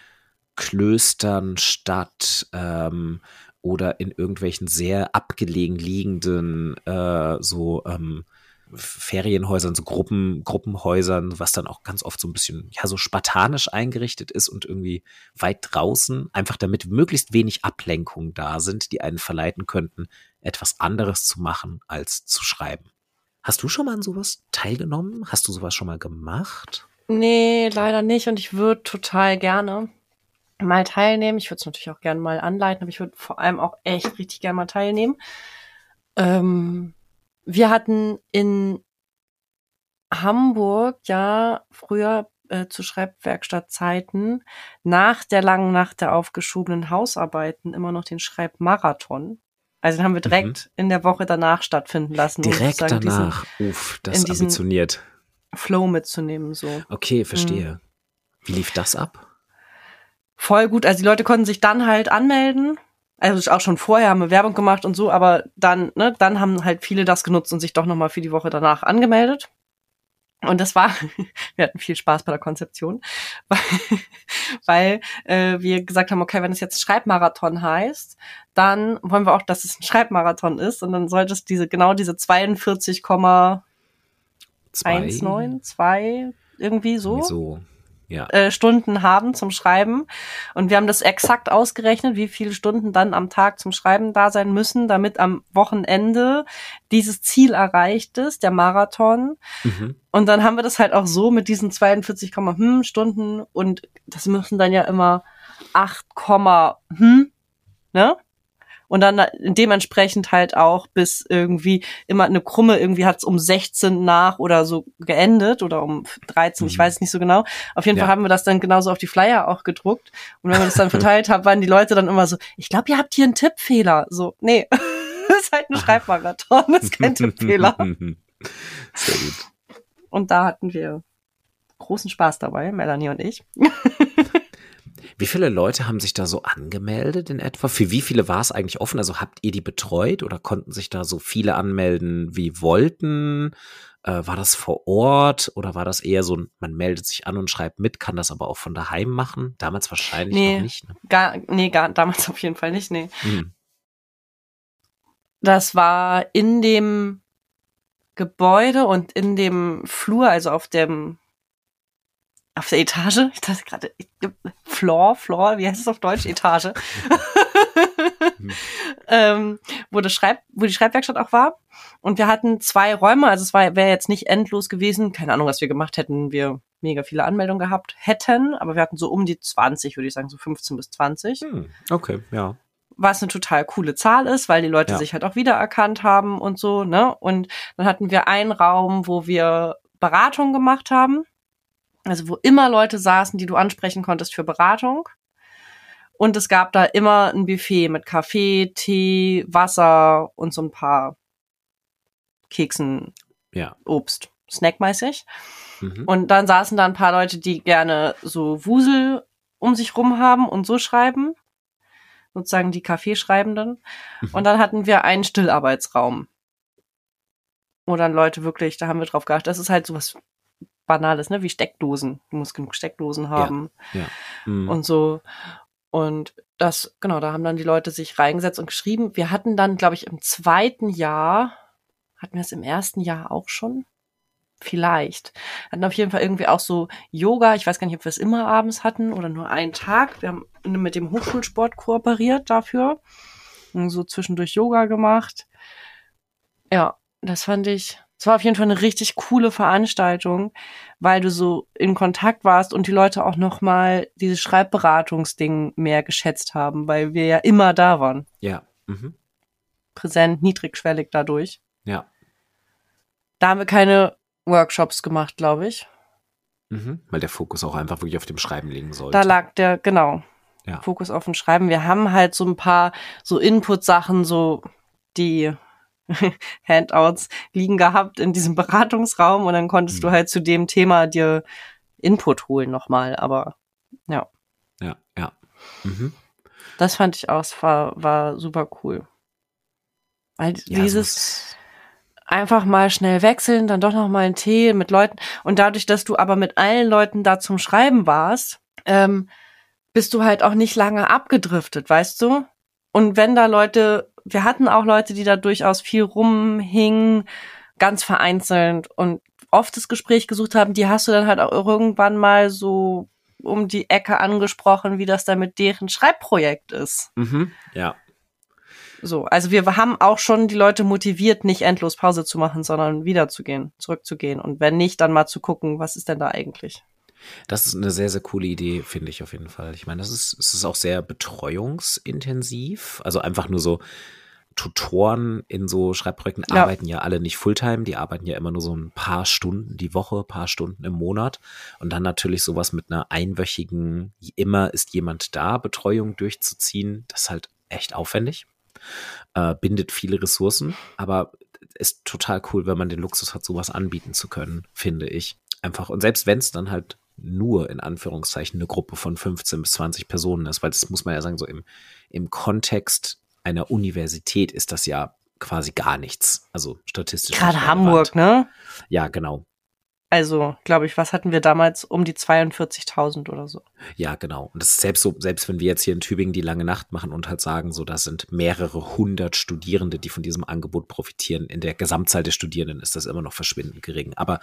Speaker 1: Klöstern statt ähm, oder in irgendwelchen sehr abgelegen liegenden äh, so ähm, Ferienhäusern, so Gruppen, Gruppenhäusern, was dann auch ganz oft so ein bisschen, ja, so spartanisch eingerichtet ist und irgendwie weit draußen, einfach damit möglichst wenig Ablenkungen da sind, die einen verleiten könnten, etwas anderes zu machen als zu schreiben. Hast du schon mal an sowas teilgenommen? Hast du sowas schon mal gemacht?
Speaker 2: Nee, leider nicht. Und ich würde total gerne mal teilnehmen. Ich würde es natürlich auch gerne mal anleiten, aber ich würde vor allem auch echt richtig gerne mal teilnehmen. Ähm, wir hatten in Hamburg ja früher äh, zu Schreibwerkstattzeiten nach der langen Nacht der aufgeschobenen Hausarbeiten immer noch den Schreibmarathon. Also den haben wir direkt mhm. in der Woche danach stattfinden lassen.
Speaker 1: Direkt um danach. Diesen, Uff, das ist ambitioniert.
Speaker 2: Flow mitzunehmen, so.
Speaker 1: Okay, verstehe. Mhm. Wie lief das ab?
Speaker 2: Voll gut. Also die Leute konnten sich dann halt anmelden. Also auch schon vorher haben wir Werbung gemacht und so, aber dann, ne, dann haben halt viele das genutzt und sich doch nochmal für die Woche danach angemeldet. Und das war, <laughs> wir hatten viel Spaß bei der Konzeption, <laughs> weil, weil äh, wir gesagt haben, okay, wenn es jetzt Schreibmarathon heißt, dann wollen wir auch, dass es ein Schreibmarathon ist. Und dann sollte es diese genau diese 42,19, 2 irgendwie so.
Speaker 1: so ja.
Speaker 2: äh, Stunden haben zum Schreiben. Und wir haben das exakt ausgerechnet, wie viele Stunden dann am Tag zum Schreiben da sein müssen, damit am Wochenende dieses Ziel erreicht ist, der Marathon. Mhm. Und dann haben wir das halt auch so mit diesen 42, hm, Stunden und das müssen dann ja immer 8, hm, ne? Und dann dementsprechend halt auch bis irgendwie immer eine Krumme, irgendwie hat es um 16 nach oder so geendet oder um 13, mhm. ich weiß nicht so genau. Auf jeden ja. Fall haben wir das dann genauso auf die Flyer auch gedruckt und wenn wir das dann <laughs> verteilt haben, waren die Leute dann immer so, ich glaube, ihr habt hier einen Tippfehler. So, nee, <laughs> das ist halt ein Schreibmarathon, das ist kein Tippfehler. <laughs> Sehr gut. Und da hatten wir großen Spaß dabei, Melanie und ich.
Speaker 1: Wie viele Leute haben sich da so angemeldet in etwa? Für wie viele war es eigentlich offen? Also habt ihr die betreut oder konnten sich da so viele anmelden wie wollten? Äh, war das vor Ort oder war das eher so, man meldet sich an und schreibt mit, kann das aber auch von daheim machen? Damals wahrscheinlich nee, noch nicht. Ne?
Speaker 2: Gar, nee, gar, damals auf jeden Fall nicht, nee. Hm. Das war in dem Gebäude und in dem Flur, also auf dem auf der Etage, ich dachte gerade, Floor, Floor, wie heißt es auf Deutsch? Etage. <laughs> ähm, wo, das Schreib, wo die Schreibwerkstatt auch war. Und wir hatten zwei Räume, also es wäre jetzt nicht endlos gewesen. Keine Ahnung, was wir gemacht hätten. Wir mega viele Anmeldungen gehabt hätten, aber wir hatten so um die 20, würde ich sagen, so 15 bis 20. Hm,
Speaker 1: okay, ja.
Speaker 2: Was eine total coole Zahl ist, weil die Leute ja. sich halt auch wiedererkannt haben und so, ne? Und dann hatten wir einen Raum, wo wir Beratung gemacht haben. Also wo immer Leute saßen, die du ansprechen konntest für Beratung. Und es gab da immer ein Buffet mit Kaffee, Tee, Wasser und so ein paar Keksen,
Speaker 1: ja.
Speaker 2: Obst, snackmäßig. Mhm. Und dann saßen da ein paar Leute, die gerne so Wusel um sich rum haben und so schreiben. Sozusagen die Kaffeeschreibenden. Mhm. Und dann hatten wir einen Stillarbeitsraum. Wo dann Leute wirklich, da haben wir drauf geachtet, das ist halt sowas Banales, ne, wie Steckdosen. Du musst genug Steckdosen haben.
Speaker 1: Ja, ja. Mhm.
Speaker 2: Und so. Und das, genau, da haben dann die Leute sich reingesetzt und geschrieben. Wir hatten dann, glaube ich, im zweiten Jahr, hatten wir es im ersten Jahr auch schon? Vielleicht. Hatten auf jeden Fall irgendwie auch so Yoga. Ich weiß gar nicht, ob wir es immer abends hatten oder nur einen Tag. Wir haben mit dem Hochschulsport kooperiert dafür. Und so zwischendurch Yoga gemacht. Ja, das fand ich Es war auf jeden Fall eine richtig coole Veranstaltung, weil du so in Kontakt warst und die Leute auch noch mal dieses Schreibberatungsding mehr geschätzt haben, weil wir ja immer da waren.
Speaker 1: Ja. Mhm.
Speaker 2: Präsent, niedrigschwellig dadurch.
Speaker 1: Ja.
Speaker 2: Da haben wir keine Workshops gemacht, glaube ich.
Speaker 1: Mhm. Weil der Fokus auch einfach wirklich auf dem Schreiben liegen sollte.
Speaker 2: Da lag der, genau,
Speaker 1: Ja.
Speaker 2: Fokus auf dem Schreiben. Wir haben halt so ein paar so Input-Sachen, so die <laughs> Handouts liegen gehabt in diesem Beratungsraum und dann konntest
Speaker 1: Mhm.
Speaker 2: du halt zu dem Thema dir Input holen nochmal. Aber ja,
Speaker 1: ja, ja. Mhm.
Speaker 2: das fand ich auch, es war, war super cool. Weil
Speaker 1: ja
Speaker 2: dieses, einfach mal schnell wechseln, dann doch noch mal einen Tee mit Leuten. Und dadurch, dass du aber mit allen Leuten da zum Schreiben warst, ähm, bist du halt auch nicht lange abgedriftet, weißt du? Und wenn da Leute, wir hatten auch Leute, die da durchaus viel rumhingen, ganz vereinzelt und oft das Gespräch gesucht haben, die hast du dann halt auch irgendwann mal so um die Ecke angesprochen, wie das da mit deren Schreibprojekt ist.
Speaker 1: Mhm. Ja.
Speaker 2: So, also wir haben auch schon die Leute motiviert, nicht endlos Pause zu machen, sondern wiederzugehen, zurückzugehen. Und wenn nicht, dann mal zu gucken, was ist denn da eigentlich?
Speaker 1: Das ist eine sehr, sehr coole Idee, finde ich auf jeden Fall. Ich meine, das ist, es ist auch sehr betreuungsintensiv. Also einfach nur so Tutoren in so Schreibprojekten
Speaker 2: Ja.
Speaker 1: arbeiten ja alle nicht Fulltime, die arbeiten ja immer nur so ein paar Stunden die Woche, paar Stunden im Monat. Und dann natürlich sowas mit einer einwöchigen, immer ist jemand da, Betreuung durchzuziehen, das ist halt echt aufwendig. Äh, bindet viele Ressourcen, aber ist total cool, wenn man den Luxus hat, sowas anbieten zu können, finde ich. Einfach. Und selbst wenn es dann halt nur in Anführungszeichen eine Gruppe von 15 bis 20 Personen ist, weil das muss man ja sagen, so im, im Kontext einer Universität ist das ja quasi gar nichts. Also statistisch.
Speaker 2: Gerade Hamburg, ne?
Speaker 1: Ja, genau.
Speaker 2: Also, glaube ich, was hatten wir damals? Um die 42.000 oder so.
Speaker 1: Ja, genau. Und das ist selbst so, selbst wenn wir jetzt hier in Tübingen die lange Nacht machen und halt sagen, so, das sind mehrere hundert Studierende, die von diesem Angebot profitieren. In der Gesamtzahl der Studierenden ist das immer noch verschwindend gering. Aber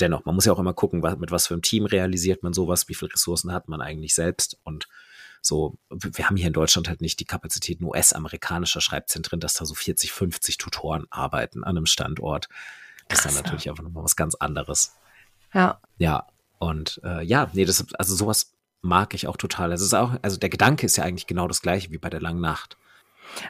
Speaker 1: dennoch, man muss ja auch immer gucken, was, mit was für einem Team realisiert man sowas, wie viele Ressourcen hat man eigentlich selbst und so, wir haben hier in Deutschland halt nicht die Kapazitäten US-amerikanischer Schreibzentren, dass da so 40, 50 Tutoren arbeiten an einem Standort. Das ist dann
Speaker 2: Krass, ja.
Speaker 1: natürlich einfach nochmal was ganz anderes.
Speaker 2: Ja.
Speaker 1: Ja, und äh, ja, nee, das also sowas mag ich auch total. Es ist auch, also der Gedanke ist ja eigentlich genau das gleiche wie bei der langen Nacht.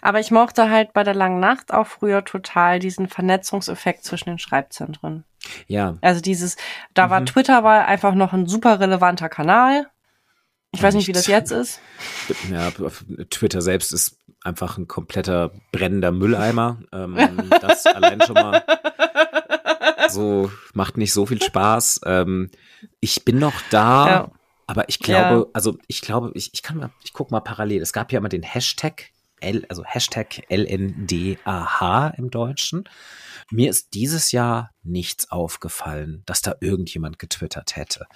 Speaker 2: Aber ich mochte halt bei der langen Nacht auch früher total diesen Vernetzungseffekt zwischen den Schreibzentren.
Speaker 1: Ja,
Speaker 2: Also dieses, da war
Speaker 1: Mhm.
Speaker 2: Twitter war einfach noch ein super relevanter Kanal. Ich weiß nicht, wie das jetzt ist. <laughs>
Speaker 1: ja, Twitter selbst ist einfach ein kompletter brennender Mülleimer. Ähm, <laughs> das allein schon mal so macht nicht so viel Spaß. Ähm, ich bin noch da.
Speaker 2: Ja.
Speaker 1: Aber ich glaube,
Speaker 2: Ja.
Speaker 1: also ich glaube, ich, ich kann mal, ich guck mal parallel. Es gab ja immer den Hashtag L, also Hashtag LNDAH im Deutschen. Mir ist dieses Jahr nichts aufgefallen, dass da irgendjemand getwittert hätte.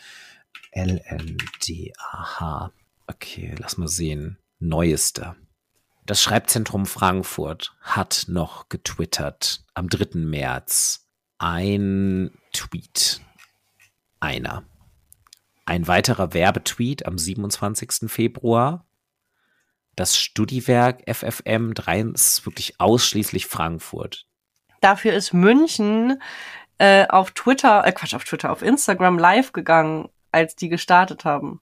Speaker 1: LNDAH. Okay, lass mal sehen. Neueste. Das Schreibzentrum Frankfurt hat noch getwittert am 3. März. Ein Tweet. Einer. Ein weiterer Werbetweet am 27. Februar. Das Studiwerk FFM 3 ist wirklich ausschließlich Frankfurt.
Speaker 2: Dafür ist München äh, auf Twitter, äh, Quatsch, auf Twitter, auf Instagram live gegangen, als die gestartet haben.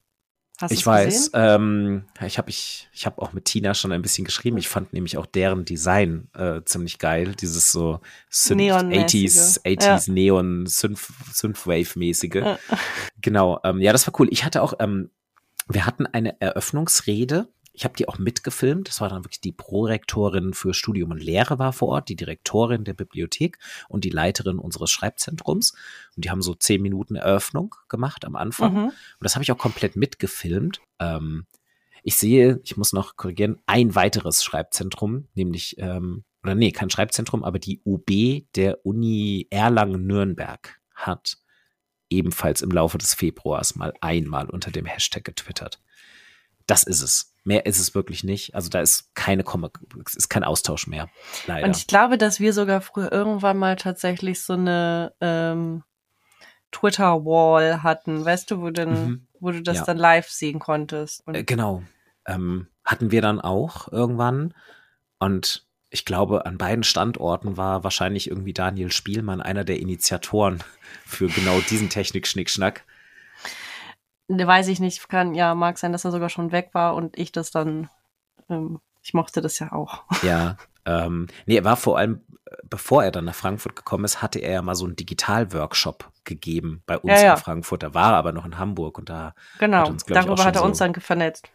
Speaker 2: Hast
Speaker 1: ich weiß, ähm, ich habe ich, ich hab auch mit Tina schon ein bisschen geschrieben. Ich fand nämlich auch deren Design äh, ziemlich geil. Dieses so Synth
Speaker 2: Neonmäßige.
Speaker 1: 80s, 80s Neon Synth, Synthwave-mäßige.
Speaker 2: Ja.
Speaker 1: Genau, ähm, ja, das war cool. Ich hatte auch, ähm, wir hatten eine Eröffnungsrede. Ich habe die auch mitgefilmt. Das war dann wirklich die Prorektorin für Studium und Lehre war vor Ort, die Direktorin der Bibliothek und die Leiterin unseres Schreibzentrums. Und die haben so zehn Minuten Eröffnung gemacht am Anfang.
Speaker 2: Mhm.
Speaker 1: Und das habe ich auch komplett mitgefilmt. Ähm, ich sehe, ich muss noch korrigieren, ein weiteres Schreibzentrum, nämlich, ähm, oder nee, kein Schreibzentrum, aber die UB der Uni Erlangen-Nürnberg hat ebenfalls im Laufe des Februars mal einmal unter dem Hashtag getwittert. Das ist es. Mehr ist es wirklich nicht. Also da ist keine es ist kein Austausch mehr. Leider.
Speaker 2: Und ich glaube, dass wir sogar früher irgendwann mal tatsächlich so eine ähm, Twitter-Wall hatten, weißt du, wo, denn,
Speaker 1: Mhm.
Speaker 2: wo du das
Speaker 1: Ja.
Speaker 2: dann live sehen konntest.
Speaker 1: Äh, genau. Ähm, hatten wir dann auch irgendwann. Und ich glaube, an beiden Standorten war wahrscheinlich irgendwie Daniel Spielmann einer der Initiatoren <laughs> für genau diesen Technik-Schnickschnack.
Speaker 2: Ne, weiß ich nicht, kann, ja, mag sein, dass er sogar schon weg war und ich das dann, ähm, ich mochte das ja auch. <laughs>
Speaker 1: Ja, ähm, nee, er war vor allem, bevor er dann nach Frankfurt gekommen ist, hatte er ja mal so einen Digital-Workshop gegeben bei uns
Speaker 2: Ja, ja.
Speaker 1: in Frankfurt. Da war er aber noch in Hamburg und da
Speaker 2: Genau,
Speaker 1: Hat uns, glaub ich, auch
Speaker 2: darüber hat er
Speaker 1: schon
Speaker 2: uns
Speaker 1: so-
Speaker 2: dann vernetzt.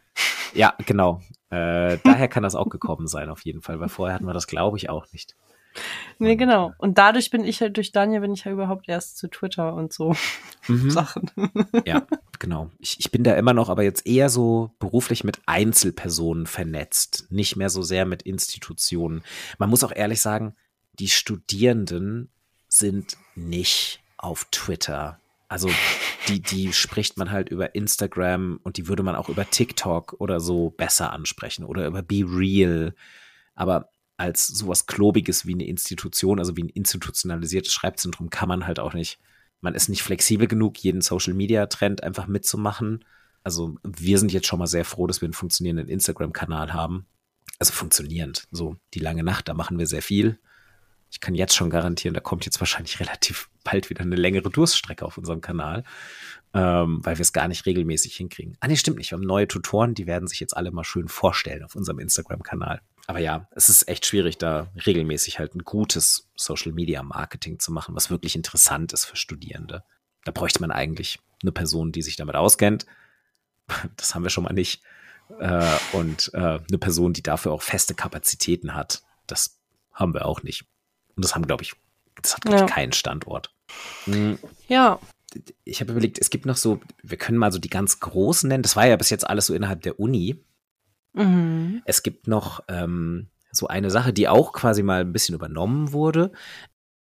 Speaker 1: Ja, genau. Äh, daher kann das auch gekommen sein, auf jeden Fall, weil vorher hatten wir das, glaube ich, auch nicht. <laughs>
Speaker 2: Nee, genau. Und dadurch bin ich halt, durch Daniel bin ich ja überhaupt erst zu Twitter und so <laughs>
Speaker 1: Mhm.
Speaker 2: Sachen.
Speaker 1: Ja, genau. Ich, ich bin da immer noch, aber jetzt eher so beruflich mit Einzelpersonen vernetzt, nicht mehr so sehr mit Institutionen. Man muss auch ehrlich sagen, die Studierenden sind nicht auf Twitter. Also die, die spricht man halt über Instagram und die würde man auch über TikTok oder so besser ansprechen oder über Be Real. Aber als sowas Klobiges wie eine Institution, also wie ein institutionalisiertes Schreibzentrum, kann man halt auch nicht. Man ist nicht flexibel genug, jeden Social Media Trend einfach mitzumachen. Also wir sind jetzt schon mal sehr froh, dass wir einen funktionierenden Instagram-Kanal haben. Also funktionierend. So die lange Nacht, da machen wir sehr viel. Ich kann jetzt schon garantieren, da kommt jetzt wahrscheinlich <laughs> relativ bald wieder eine längere Durststrecke auf unserem Kanal, ähm, weil wir es gar nicht regelmäßig hinkriegen. Ah, nee, stimmt nicht. Wir haben neue Tutoren, die werden sich jetzt alle mal schön vorstellen auf unserem Instagram-Kanal. Aber ja, es ist echt schwierig, da regelmäßig halt ein gutes Social-Media-Marketing zu machen, was wirklich interessant ist für Studierende. Da bräuchte man eigentlich eine Person, die sich damit auskennt. <laughs> Das haben wir schon mal nicht. Äh, und äh, eine Person, die dafür auch feste Kapazitäten hat. Das haben wir auch nicht. Und das haben, glaube ich, das hat, glaube
Speaker 2: Ja.
Speaker 1: ich, keinen Standort. Hm,
Speaker 2: Ja,
Speaker 1: Ich habe überlegt, es gibt noch so, wir können mal so die ganz großen nennen. Das war ja bis jetzt alles so innerhalb der Uni.
Speaker 2: Mhm.
Speaker 1: Es gibt noch ähm, so eine Sache, die auch quasi mal ein bisschen übernommen wurde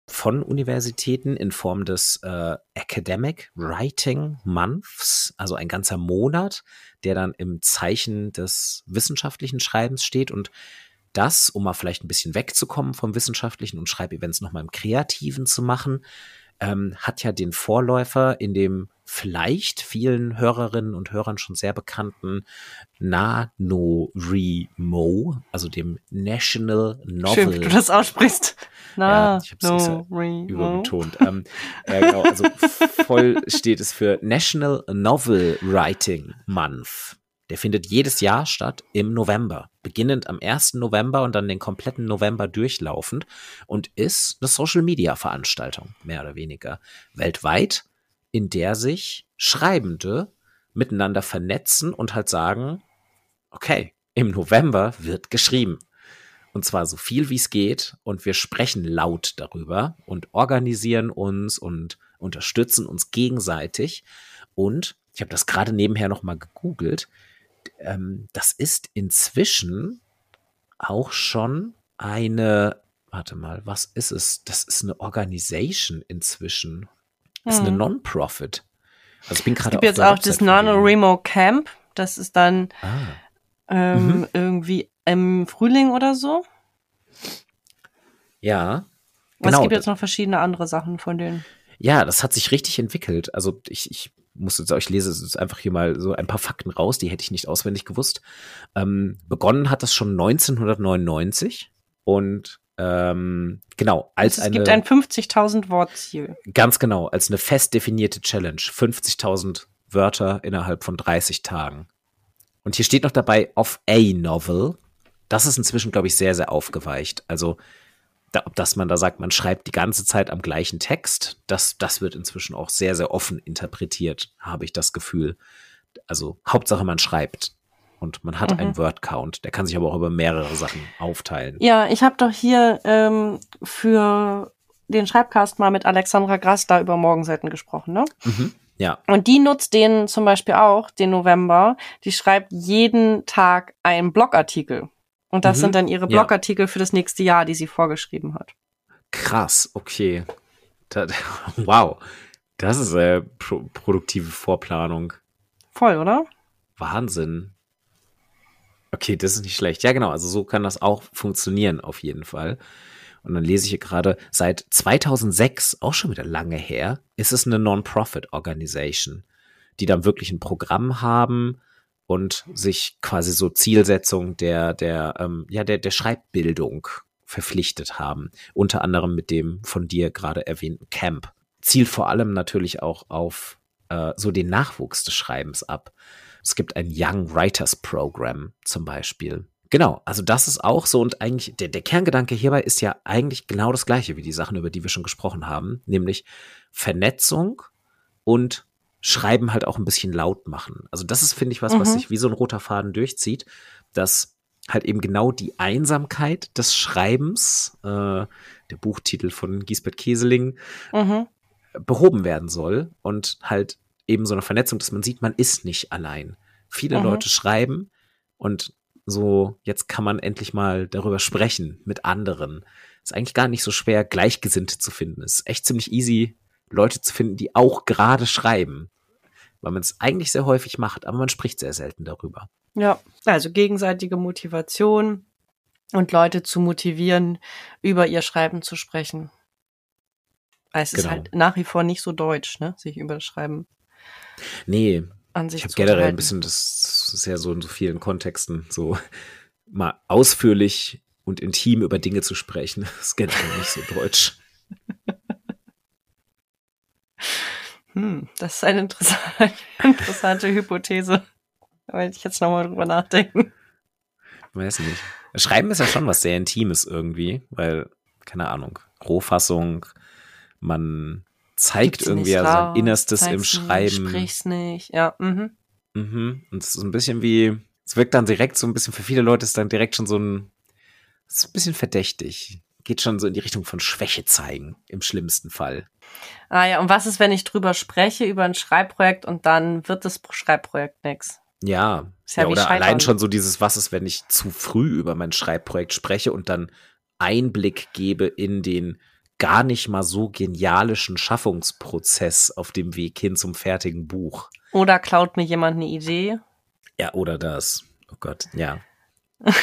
Speaker 1: von Universitäten in Form des äh, Academic Writing Months, also ein ganzer Monat, der dann im Zeichen des wissenschaftlichen Schreibens steht und das, um mal vielleicht ein bisschen wegzukommen vom wissenschaftlichen und Schreibevents nochmal im Kreativen zu machen, ähm, hat ja den Vorläufer in dem vielleicht vielen Hörerinnen und Hörern schon sehr bekannten NaNoWriMo, also dem National
Speaker 2: schön, wie
Speaker 1: Novel
Speaker 2: du das aussprichst. Na,
Speaker 1: Ja, ich hab's
Speaker 2: no,
Speaker 1: extra
Speaker 2: re, no.
Speaker 1: überbetont. ähm, äh, genau, also voll steht es für National Novel Writing Month. Der findet jedes Jahr statt im November, beginnend am 1. November und dann den kompletten November durchlaufend und ist eine Social Media Veranstaltung, mehr oder weniger, weltweit, in der sich Schreibende miteinander vernetzen und halt sagen, okay, im November wird geschrieben. Und zwar so viel wie es geht. Und wir sprechen laut darüber und organisieren uns und unterstützen uns gegenseitig. Und ich habe das gerade nebenher nochmal gegoogelt. Ähm, das ist inzwischen auch schon eine, warte mal, was ist es? Das ist eine Organisation inzwischen. Das ist eine
Speaker 2: Hm.
Speaker 1: Non-Profit. Also ich bin
Speaker 2: Es
Speaker 1: gerade
Speaker 2: gibt
Speaker 1: auf
Speaker 2: jetzt auch
Speaker 1: Website
Speaker 2: das
Speaker 1: denen.
Speaker 2: NaNoWriMo Camp. Das ist dann
Speaker 1: Ah.
Speaker 2: ähm,
Speaker 1: Mhm.
Speaker 2: irgendwie im Frühling oder so.
Speaker 1: Ja. Genau,
Speaker 2: es gibt jetzt noch verschiedene andere Sachen von denen.
Speaker 1: Ja, das hat sich richtig entwickelt. Also ich, ich muss jetzt, ich lese jetzt einfach hier mal so ein paar Fakten raus, die hätte ich nicht auswendig gewusst. Ähm, begonnen hat das schon 1999 und ähm, genau, als
Speaker 2: es
Speaker 1: eine,
Speaker 2: gibt ein 50.000 Wort Ziel.
Speaker 1: ganz genau, als eine fest definierte Challenge. 50.000 Wörter innerhalb von 30 Tagen. Und hier steht noch dabei, of a novel. Das ist inzwischen, glaube ich, sehr, sehr aufgeweicht. Also, da, dass man da sagt, man schreibt die ganze Zeit am gleichen Text, das, das wird inzwischen auch sehr, sehr offen interpretiert, habe ich das Gefühl. Also, Hauptsache, man schreibt. Und man hat
Speaker 2: Mhm.
Speaker 1: einen Word-Count. Der kann sich aber auch über mehrere Sachen aufteilen.
Speaker 2: Ja, ich habe doch hier ähm, für den Schreibcast mal mit Alexandra Grasta über Morgenseiten gesprochen, ne?
Speaker 1: Mhm. Ja.
Speaker 2: Und die nutzt den zum Beispiel auch, den November. Die schreibt jeden Tag einen Blogartikel. Und das
Speaker 1: Mhm.
Speaker 2: sind dann ihre
Speaker 1: Ja.
Speaker 2: Blogartikel für das nächste Jahr, die sie vorgeschrieben hat.
Speaker 1: Krass, okay. Da, <laughs> wow. Das ist äh, pro produktive Vorplanung.
Speaker 2: Voll, oder?
Speaker 1: Wahnsinn. Okay, das ist nicht schlecht. Ja, genau. Also so kann das auch funktionieren auf jeden Fall. Und dann lese ich hier gerade, seit 2006, auch schon wieder lange her, ist es eine Non-Profit-Organisation, die dann wirklich ein Programm haben und sich quasi so Zielsetzung der, der, ähm, ja, der, der Schreibbildung verpflichtet haben. Unter anderem mit dem von dir gerade erwähnten Camp. Zielt vor allem natürlich auch auf äh, so den Nachwuchs des Schreibens ab. Es gibt ein Young Writers Program zum Beispiel. Genau, also das ist auch so und eigentlich der, der Kerngedanke hierbei ist ja eigentlich genau das gleiche wie die Sachen, über die wir schon gesprochen haben, nämlich Vernetzung und Schreiben halt auch ein bisschen laut machen. Also das ist, finde ich, was, mhm. was sich wie so ein roter Faden durchzieht, dass halt eben genau die Einsamkeit des Schreibens, äh, der Buchtitel von Giesbert Keseling, mhm. behoben werden soll und halt eben so eine Vernetzung, dass man sieht, man ist nicht allein. Viele mhm. Leute schreiben und so, jetzt kann man endlich mal darüber sprechen mit anderen. Ist eigentlich gar nicht so schwer, Gleichgesinnte zu finden. Ist echt ziemlich easy, Leute zu finden, die auch gerade schreiben. Weil man es eigentlich sehr häufig macht, aber man spricht sehr selten darüber.
Speaker 2: Ja, also gegenseitige Motivation und Leute zu motivieren, über ihr Schreiben zu sprechen. Es genau. ist halt nach wie vor nicht so deutsch, ne, sich über das Schreiben.
Speaker 1: Nee, an sich Ich habe generell ein bisschen, das ist ja so in so vielen Kontexten, so <laughs> mal ausführlich und intim über Dinge zu sprechen. <laughs> Das ist generell nicht so deutsch.
Speaker 2: Hm, das ist eine interessante, <laughs> interessante Hypothese. Da werde ich jetzt nochmal drüber nachdenken.
Speaker 1: Weiß nicht. Schreiben ist ja schon was sehr Intimes irgendwie, weil, keine Ahnung, Rohfassung, man zeigt Gibt's irgendwie raus, sein Innerstes im Schreiben.
Speaker 2: Nicht, sprich's nicht, ja. Mhm.
Speaker 1: Mhm. Und es ist ein bisschen wie, es wirkt dann direkt so ein bisschen, für viele Leute ist dann direkt schon so ein, es ist ein bisschen verdächtig. Geht schon so in die Richtung von Schwäche zeigen, im schlimmsten Fall.
Speaker 2: Ah ja, und was ist, wenn ich drüber spreche, über ein Schreibprojekt und dann wird das Schreibprojekt nix?
Speaker 1: Ja, ja, ja oder allein schon so dieses, was ist, wenn ich zu früh über mein Schreibprojekt spreche und dann Einblick gebe in den gar nicht mal so genialischen Schaffungsprozess auf dem Weg hin zum fertigen Buch.
Speaker 2: Oder klaut mir jemand eine Idee?
Speaker 1: Ja, oder das. Oh Gott, ja. <laughs>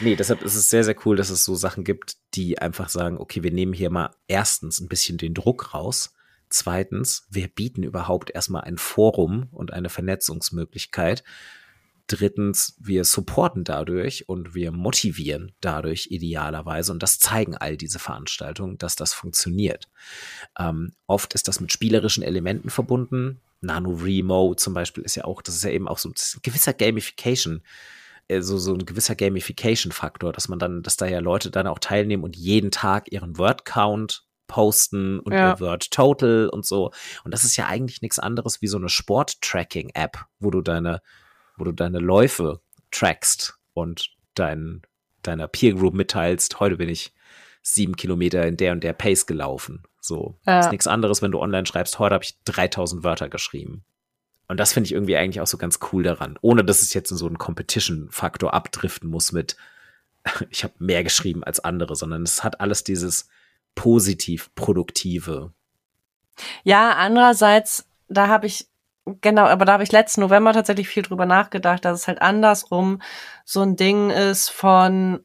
Speaker 1: nee, deshalb ist es sehr, sehr cool, dass es so Sachen gibt, die einfach sagen, okay, wir nehmen hier mal erstens ein bisschen den Druck raus. Zweitens, wir bieten überhaupt erstmal ein Forum und eine Vernetzungsmöglichkeit. Drittens, wir supporten dadurch und wir motivieren dadurch idealerweise. Und das zeigen all diese Veranstaltungen, dass das funktioniert. Ähm, oft ist das mit spielerischen Elementen verbunden. Nano Remo zum Beispiel ist ja auch, das ist ja eben auch so ein gewisser Gamification äh, so, so ein gewisser Gamification-Faktor, dass man dann, dass da ja Leute dann auch teilnehmen und jeden Tag ihren Word-Count posten und ja. ihr Word Total und so. Und das ist ja eigentlich nichts anderes wie so eine Sport-Tracking-App, wo du deine wo du deine Läufe trackst und dein, deiner Peer Group mitteilst, heute bin ich sieben Kilometer in der und der Pace gelaufen. So. Ja. Ist nichts anderes, wenn du online schreibst, heute habe ich 3000 Wörter geschrieben. Und das finde ich irgendwie eigentlich auch so ganz cool daran. Ohne dass es jetzt in so einen Competition-Faktor abdriften muss mit, <laughs> ich habe mehr geschrieben als andere, sondern es hat alles dieses positiv produktive.
Speaker 2: Ja, andererseits, da habe ich Genau, aber da habe ich letzten November tatsächlich viel drüber nachgedacht, dass es halt andersrum so ein Ding ist von,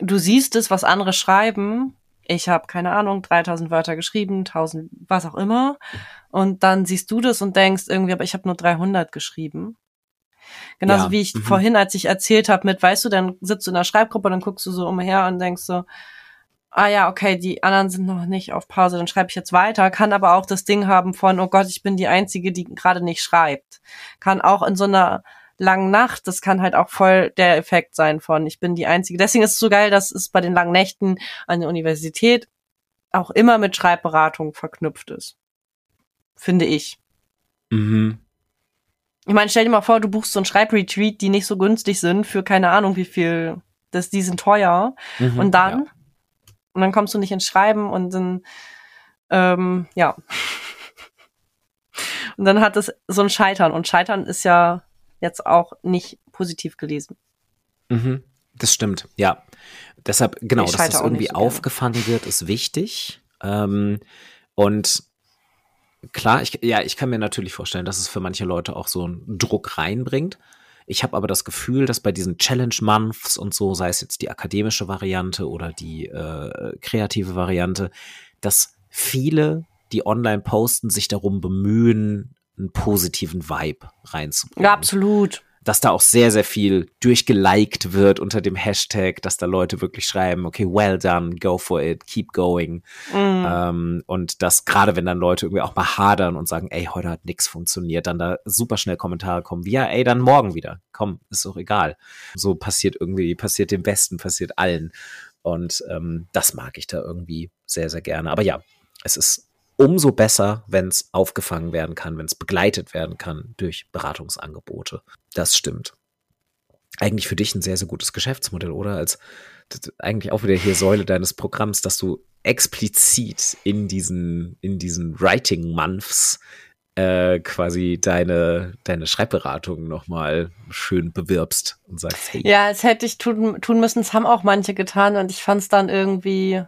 Speaker 2: du siehst es, was andere schreiben. Ich habe keine Ahnung, 3000 Wörter geschrieben, 1000, was auch immer. Und dann siehst du das und denkst irgendwie, aber ich habe nur 300 geschrieben. Genauso ja. wie ich mhm. vorhin, als ich erzählt habe mit, weißt du, dann sitzt du in der Schreibgruppe, dann guckst du so umher und denkst so, ah ja, okay, die anderen sind noch nicht auf Pause, dann schreibe ich jetzt weiter, kann aber auch das Ding haben von, oh Gott, ich bin die Einzige, die gerade nicht schreibt. Kann auch in so einer langen Nacht, das kann halt auch voll der Effekt sein von, ich bin die Einzige. Deswegen ist es so geil, dass es bei den langen Nächten an der Universität auch immer mit Schreibberatung verknüpft ist. Finde ich. Mhm. Ich meine, stell dir mal vor, du buchst so einen Schreibretreat, die nicht so günstig sind, für keine Ahnung wie viel, das, die sind teuer. Mhm, und dann ja und dann kommst du nicht ins Schreiben und dann, ähm, ja. <laughs> Und dann hat es so ein Scheitern. Und Scheitern ist ja jetzt auch nicht positiv gelesen.
Speaker 1: Mhm, das stimmt, ja. Deshalb, genau, dass das irgendwie so aufgefangen wird, ist wichtig. Ähm, und klar, ich, ja, ich kann mir natürlich vorstellen, dass es für manche Leute auch so einen Druck reinbringt. Ich habe aber das Gefühl, dass bei diesen Challenge Months und so, sei es jetzt die akademische Variante oder die äh, kreative Variante, dass viele, die online posten, sich darum bemühen, einen positiven Vibe reinzubringen.
Speaker 2: Ja, absolut.
Speaker 1: Dass da auch sehr, sehr viel durchgeliked wird unter dem Hashtag, dass da Leute wirklich schreiben, okay, well done, go for it, keep going. Mhm. Ähm, und dass gerade wenn dann Leute irgendwie auch mal hadern und sagen, ey, heute hat nichts funktioniert, dann da super schnell Kommentare kommen, wie ja, ey, dann morgen wieder. Komm, ist doch egal. So passiert irgendwie, passiert dem Besten, passiert allen. Und ähm, das mag ich da irgendwie sehr, sehr gerne. Aber ja, es ist umso besser, wenn es aufgefangen werden kann, wenn es begleitet werden kann durch Beratungsangebote. Das stimmt. Eigentlich für dich ein sehr, sehr gutes Geschäftsmodell, oder? Als eigentlich auch wieder hier Säule deines Programms, dass du explizit in diesen, in diesen Writing Months äh, quasi deine, deine Schreibberatung nochmal schön bewirbst und sagst, hey.
Speaker 2: Ja, es hätte ich tun, tun müssen, es haben auch manche getan und ich fand es dann irgendwie,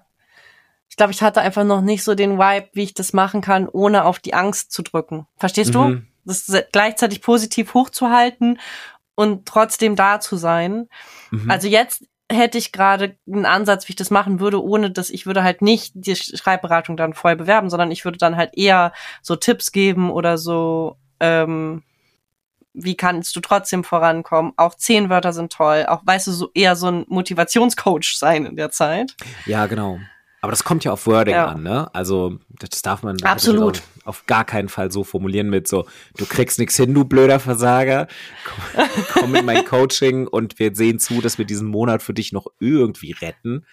Speaker 2: ich glaube, ich hatte einfach noch nicht so den Vibe, wie ich das machen kann, ohne auf die Angst zu drücken. Verstehst mhm. du? Das gleichzeitig positiv hochzuhalten und trotzdem da zu sein. Mhm. Also jetzt hätte ich gerade einen Ansatz, wie ich das machen würde, ohne dass ich würde halt nicht die Schreibberatung dann voll bewerben, sondern ich würde dann halt eher so Tipps geben oder so, ähm, wie kannst du trotzdem vorankommen? Auch zehn Wörter sind toll. Auch, weißt du, so eher so ein Motivationscoach sein in der Zeit.
Speaker 1: Ja, genau. Aber das kommt ja auf Wording ja. an, ne? Also, das darf man
Speaker 2: Absolut.
Speaker 1: auf gar keinen Fall so formulieren mit so, du kriegst nichts hin, du blöder Versager. Komm, <laughs> komm in mein Coaching und wir sehen zu, dass wir diesen Monat für dich noch irgendwie retten.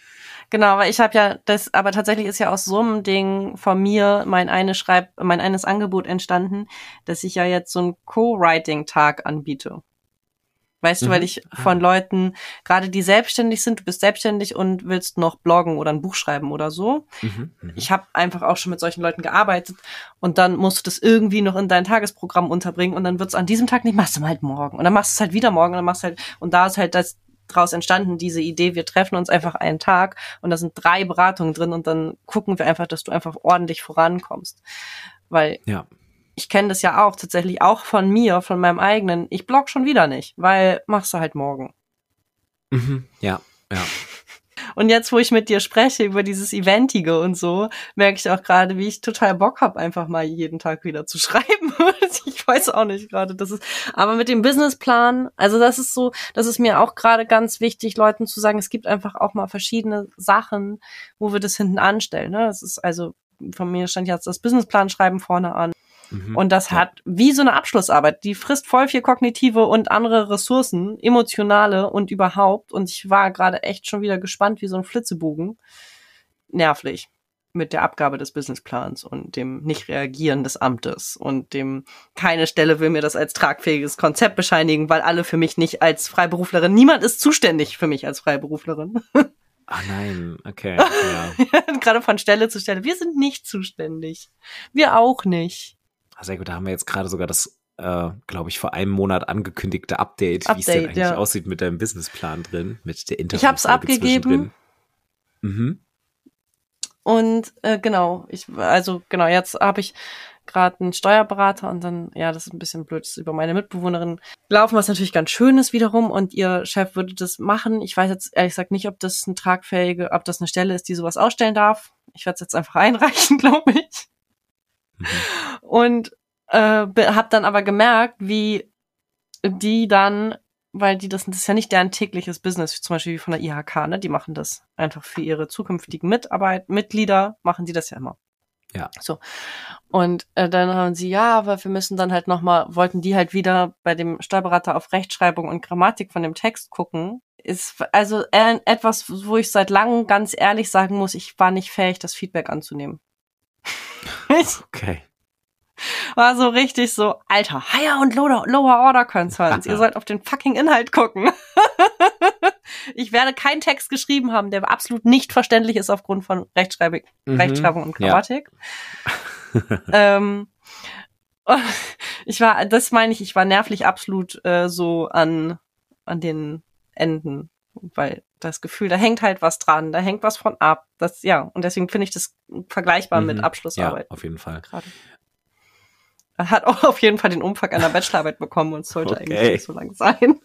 Speaker 2: Genau, weil ich habe ja das, aber tatsächlich ist ja aus so einem Ding von mir mein eine Schreib, mein eines Angebot entstanden, dass ich ja jetzt so einen Co-Writing-Tag anbiete. Weißt mhm. du, weil mhm. ich von Leuten, gerade die selbstständig sind, du bist selbstständig und willst noch bloggen oder ein Buch schreiben oder so. Mhm. Mhm. Ich habe einfach auch schon mit solchen Leuten gearbeitet und dann musst du das irgendwie noch in dein Tagesprogramm unterbringen und dann wird's an diesem Tag nicht, machst du halt morgen und dann machst du es halt wieder morgen und dann machst du halt, und da ist halt das draus entstanden, diese Idee, wir treffen uns einfach einen Tag und da sind drei Beratungen drin und dann gucken wir einfach, dass du einfach ordentlich vorankommst. Weil
Speaker 1: ja
Speaker 2: ich kenne das ja auch tatsächlich auch von mir, von meinem eigenen. Ich blog schon wieder nicht, weil machst du halt morgen.
Speaker 1: Mhm, ja, ja. <laughs>
Speaker 2: Und jetzt, wo ich mit dir spreche über dieses Eventige und so, merke ich auch gerade, wie ich total Bock habe, einfach mal jeden Tag wieder zu <laughs> schreiben. ich weiß auch nicht gerade, das ist. Aber mit dem Businessplan, also das ist so, das ist mir auch gerade ganz wichtig, Leuten zu sagen, es gibt einfach auch mal verschiedene Sachen, wo wir das hinten anstellen. Ne? Das ist also von mir stand jetzt das Businessplan schreiben vorne an. Mhm. Und das ja. hat wie so eine Abschlussarbeit. Die frisst voll viel kognitive und andere Ressourcen, emotionale und überhaupt. Und ich war gerade echt schon wieder gespannt wie so ein Flitzebogen. Nervlich mit der Abgabe des Businessplans und dem Nicht-Reagieren des Amtes und dem keine Stelle will mir das als tragfähiges Konzept bescheinigen, weil alle für mich nicht als Freiberuflerin, niemand ist zuständig für mich als Freiberuflerin.
Speaker 1: Ah nein, okay. <laughs> Ja.
Speaker 2: Gerade von Stelle zu Stelle. Wir sind nicht zuständig. Wir auch nicht.
Speaker 1: Sehr gut, da haben wir jetzt gerade sogar das, äh, glaube ich, vor einem Monat angekündigte Update, Update wie es denn eigentlich ja. aussieht mit deinem Businessplan drin, mit der Interview.
Speaker 2: Ich habe es abgegeben. Mhm. Und äh, genau, ich also genau, jetzt habe ich gerade einen Steuerberater und dann, ja, das ist ein bisschen blöd, das über meine Mitbewohnerin laufen, was natürlich ganz schön ist wiederum und ihr Chef würde das machen. Ich weiß jetzt ehrlich gesagt nicht, ob das eine tragfähige, ob das eine Stelle ist, die sowas ausstellen darf. Ich werde es jetzt einfach einreichen, <laughs> glaube ich. Mhm. Und äh, habe dann aber gemerkt, wie die dann, weil die das, das ist ja nicht deren tägliches Business, zum Beispiel wie von der IHK, ne? Die machen das einfach für ihre zukünftigen Mitarbeit, Mitglieder machen die das ja immer.
Speaker 1: Ja.
Speaker 2: So. Und äh, dann haben sie, ja, aber wir müssen dann halt nochmal, wollten die halt wieder bei dem Steuerberater auf Rechtschreibung und Grammatik von dem Text gucken. Ist also äh, etwas, wo ich seit langem ganz ehrlich sagen muss, ich war nicht fähig, das Feedback anzunehmen.
Speaker 1: Okay.
Speaker 2: War so richtig so, Alter, Higher und Lower, Lower Order Concerns. Ihr <laughs> sollt auf den fucking Inhalt gucken. <laughs> ich werde keinen Text geschrieben haben, der absolut nicht verständlich ist aufgrund von Rechtschreibung, mhm. Rechtschreibung und Grammatik. Ja. <laughs> ähm, ich war, das meine ich, ich war nervlich absolut äh, so an, an den Enden, weil das Gefühl, da hängt halt was dran, da hängt was von ab. Das, ja, und deswegen finde ich das vergleichbar mhm. mit Abschlussarbeit.
Speaker 1: Ja, auf jeden Fall.
Speaker 2: Gerade. Er hat auch auf jeden Fall den Umfang einer Bachelorarbeit bekommen und es sollte okay. eigentlich nicht so lang sein.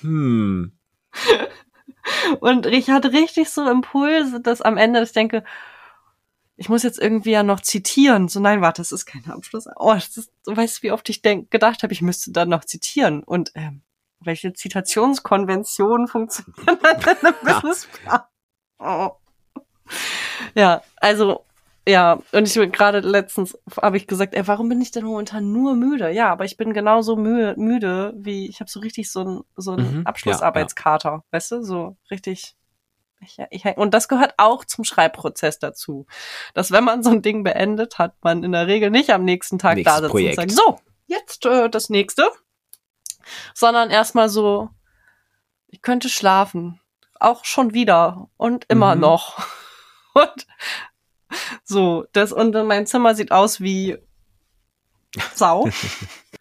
Speaker 1: Hm. <laughs>
Speaker 2: Und ich hatte richtig so Impulse, dass am Ende, ich denke, ich muss jetzt irgendwie ja noch zitieren. So, nein, warte, das ist kein Abschluss. Oh, das ist, du weißt, wie oft ich denk, gedacht habe, ich müsste dann noch zitieren. Und ähm, welche Zitationskonventionen funktionieren dann in einem Businessplan? Oh. Ja, also ja, und ich bin gerade letztens habe ich gesagt, ey, warum bin ich denn momentan nur müde? Ja, aber ich bin genauso müde, müde wie ich habe so richtig so ein so ein
Speaker 1: Mhm,
Speaker 2: Abschlussarbeitskater,
Speaker 1: ja,
Speaker 2: weißt du, so richtig. Ich, ich, und das gehört auch zum Schreibprozess dazu, dass wenn man so ein Ding beendet, hat man in der Regel nicht am nächsten Tag
Speaker 1: Nächstes
Speaker 2: da sitzen
Speaker 1: Projekt.
Speaker 2: und sagen, so jetzt äh, das nächste, sondern erstmal so, ich könnte schlafen, auch schon wieder und immer
Speaker 1: Mhm.
Speaker 2: noch <laughs> und so, das und mein Zimmer sieht aus wie Sau.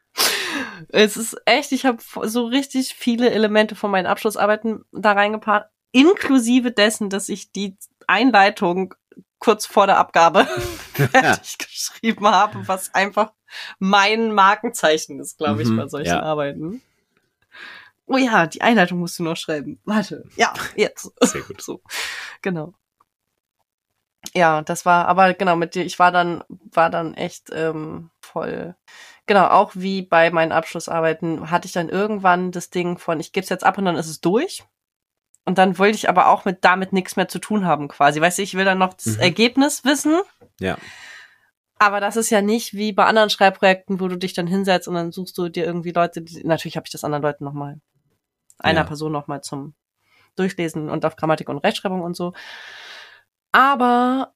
Speaker 2: <laughs> es ist echt, ich habe so richtig viele Elemente von meinen Abschlussarbeiten da reingepackt, inklusive dessen, dass ich die Einleitung kurz vor der Abgabe <laughs> fertig geschrieben habe, was einfach mein Markenzeichen ist, glaube ich,
Speaker 1: Mhm,
Speaker 2: bei solchen
Speaker 1: ja.
Speaker 2: Arbeiten. Oh ja, die Einleitung musst du noch schreiben. Warte. Ja, jetzt.
Speaker 1: Sehr gut. <laughs>
Speaker 2: So, genau. Ja, das war, aber genau, mit dir, ich war dann, war dann echt ähm, voll. Genau, auch wie bei meinen Abschlussarbeiten hatte ich dann irgendwann das Ding von, ich gebe es jetzt ab und dann ist es durch. Und dann wollte ich aber auch mit damit nichts mehr zu tun haben, quasi. Weißt du, ich will dann noch das
Speaker 1: Mhm.
Speaker 2: Ergebnis wissen,
Speaker 1: Ja.
Speaker 2: aber das ist ja nicht wie bei anderen Schreibprojekten, wo du dich dann hinsetzt und dann suchst du dir irgendwie Leute, die, natürlich habe ich das anderen Leuten nochmal, einer
Speaker 1: Ja.
Speaker 2: Person nochmal zum Durchlesen und auf Grammatik und Rechtschreibung und so. Aber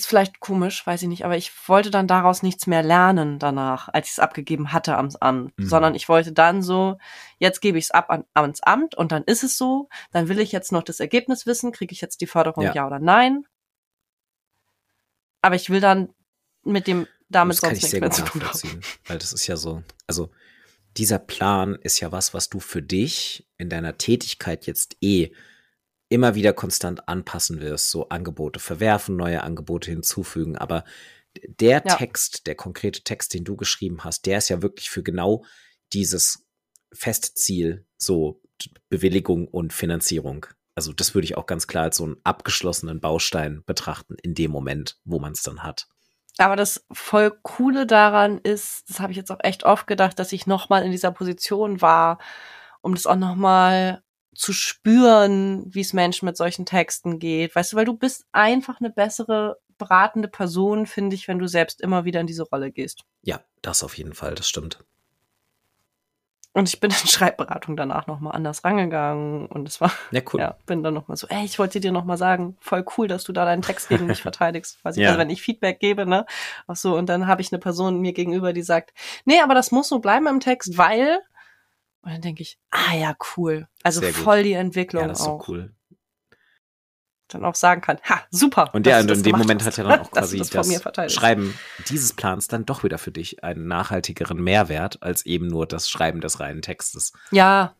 Speaker 2: ist vielleicht komisch, weiß ich nicht, aber ich wollte dann daraus nichts mehr lernen danach, als ich es abgegeben hatte am Amt,
Speaker 1: Mhm.
Speaker 2: sondern ich wollte dann so, jetzt gebe ich es ab an, ans Amt und dann ist es so, dann will ich jetzt noch das Ergebnis wissen, kriege ich jetzt die Förderung
Speaker 1: Ja.
Speaker 2: ja, oder nein. Aber ich will dann mit dem damit
Speaker 1: das kann
Speaker 2: sonst
Speaker 1: ich
Speaker 2: nichts
Speaker 1: sehr
Speaker 2: mehr
Speaker 1: gut
Speaker 2: zu tun haben.
Speaker 1: Weil das ist ja so, also dieser Plan ist ja was, was du für dich in deiner Tätigkeit jetzt eh immer wieder konstant anpassen wirst. So Angebote verwerfen, neue Angebote hinzufügen. Aber der
Speaker 2: Ja.
Speaker 1: Text, der konkrete Text, den du geschrieben hast, der ist ja wirklich für genau dieses Festziel, so Bewilligung und Finanzierung. Also das würde ich auch ganz klar als so einen abgeschlossenen Baustein betrachten in dem Moment, wo man es dann hat.
Speaker 2: Aber das voll coole daran ist, das habe ich jetzt auch echt oft gedacht, dass ich noch mal in dieser Position war, um das auch noch mal zu spüren, wie es Menschen mit solchen Texten geht. Weißt du, weil du bist einfach eine bessere beratende Person, finde ich, wenn du selbst immer wieder in diese Rolle gehst.
Speaker 1: Ja, das auf jeden Fall, das stimmt.
Speaker 2: Und ich bin in <laughs> Schreibberatung danach noch mal anders rangegangen und es war
Speaker 1: Ja, cool.
Speaker 2: Ja, bin dann nochmal so, ey, ich wollte dir nochmal sagen, voll cool, dass du da deinen Text gegen mich <laughs> verteidigst. Weiß ich,
Speaker 1: Ja.
Speaker 2: also wenn ich Feedback gebe, ne? Ach so, und dann habe ich eine Person mir gegenüber, die sagt, nee, aber das muss so bleiben im Text, weil. Und dann denke ich, ah ja, cool. Also
Speaker 1: Sehr gut.
Speaker 2: voll die Entwicklung
Speaker 1: Ja, das ist so
Speaker 2: auch.
Speaker 1: cool.
Speaker 2: Dann auch sagen kann, ha, super.
Speaker 1: Und ja, und in dem Moment
Speaker 2: hast,
Speaker 1: hat ja dann auch <laughs> quasi
Speaker 2: das
Speaker 1: das. Schreiben dieses Plans dann doch wieder für dich einen nachhaltigeren Mehrwert als eben nur das Schreiben des reinen Textes.
Speaker 2: Ja.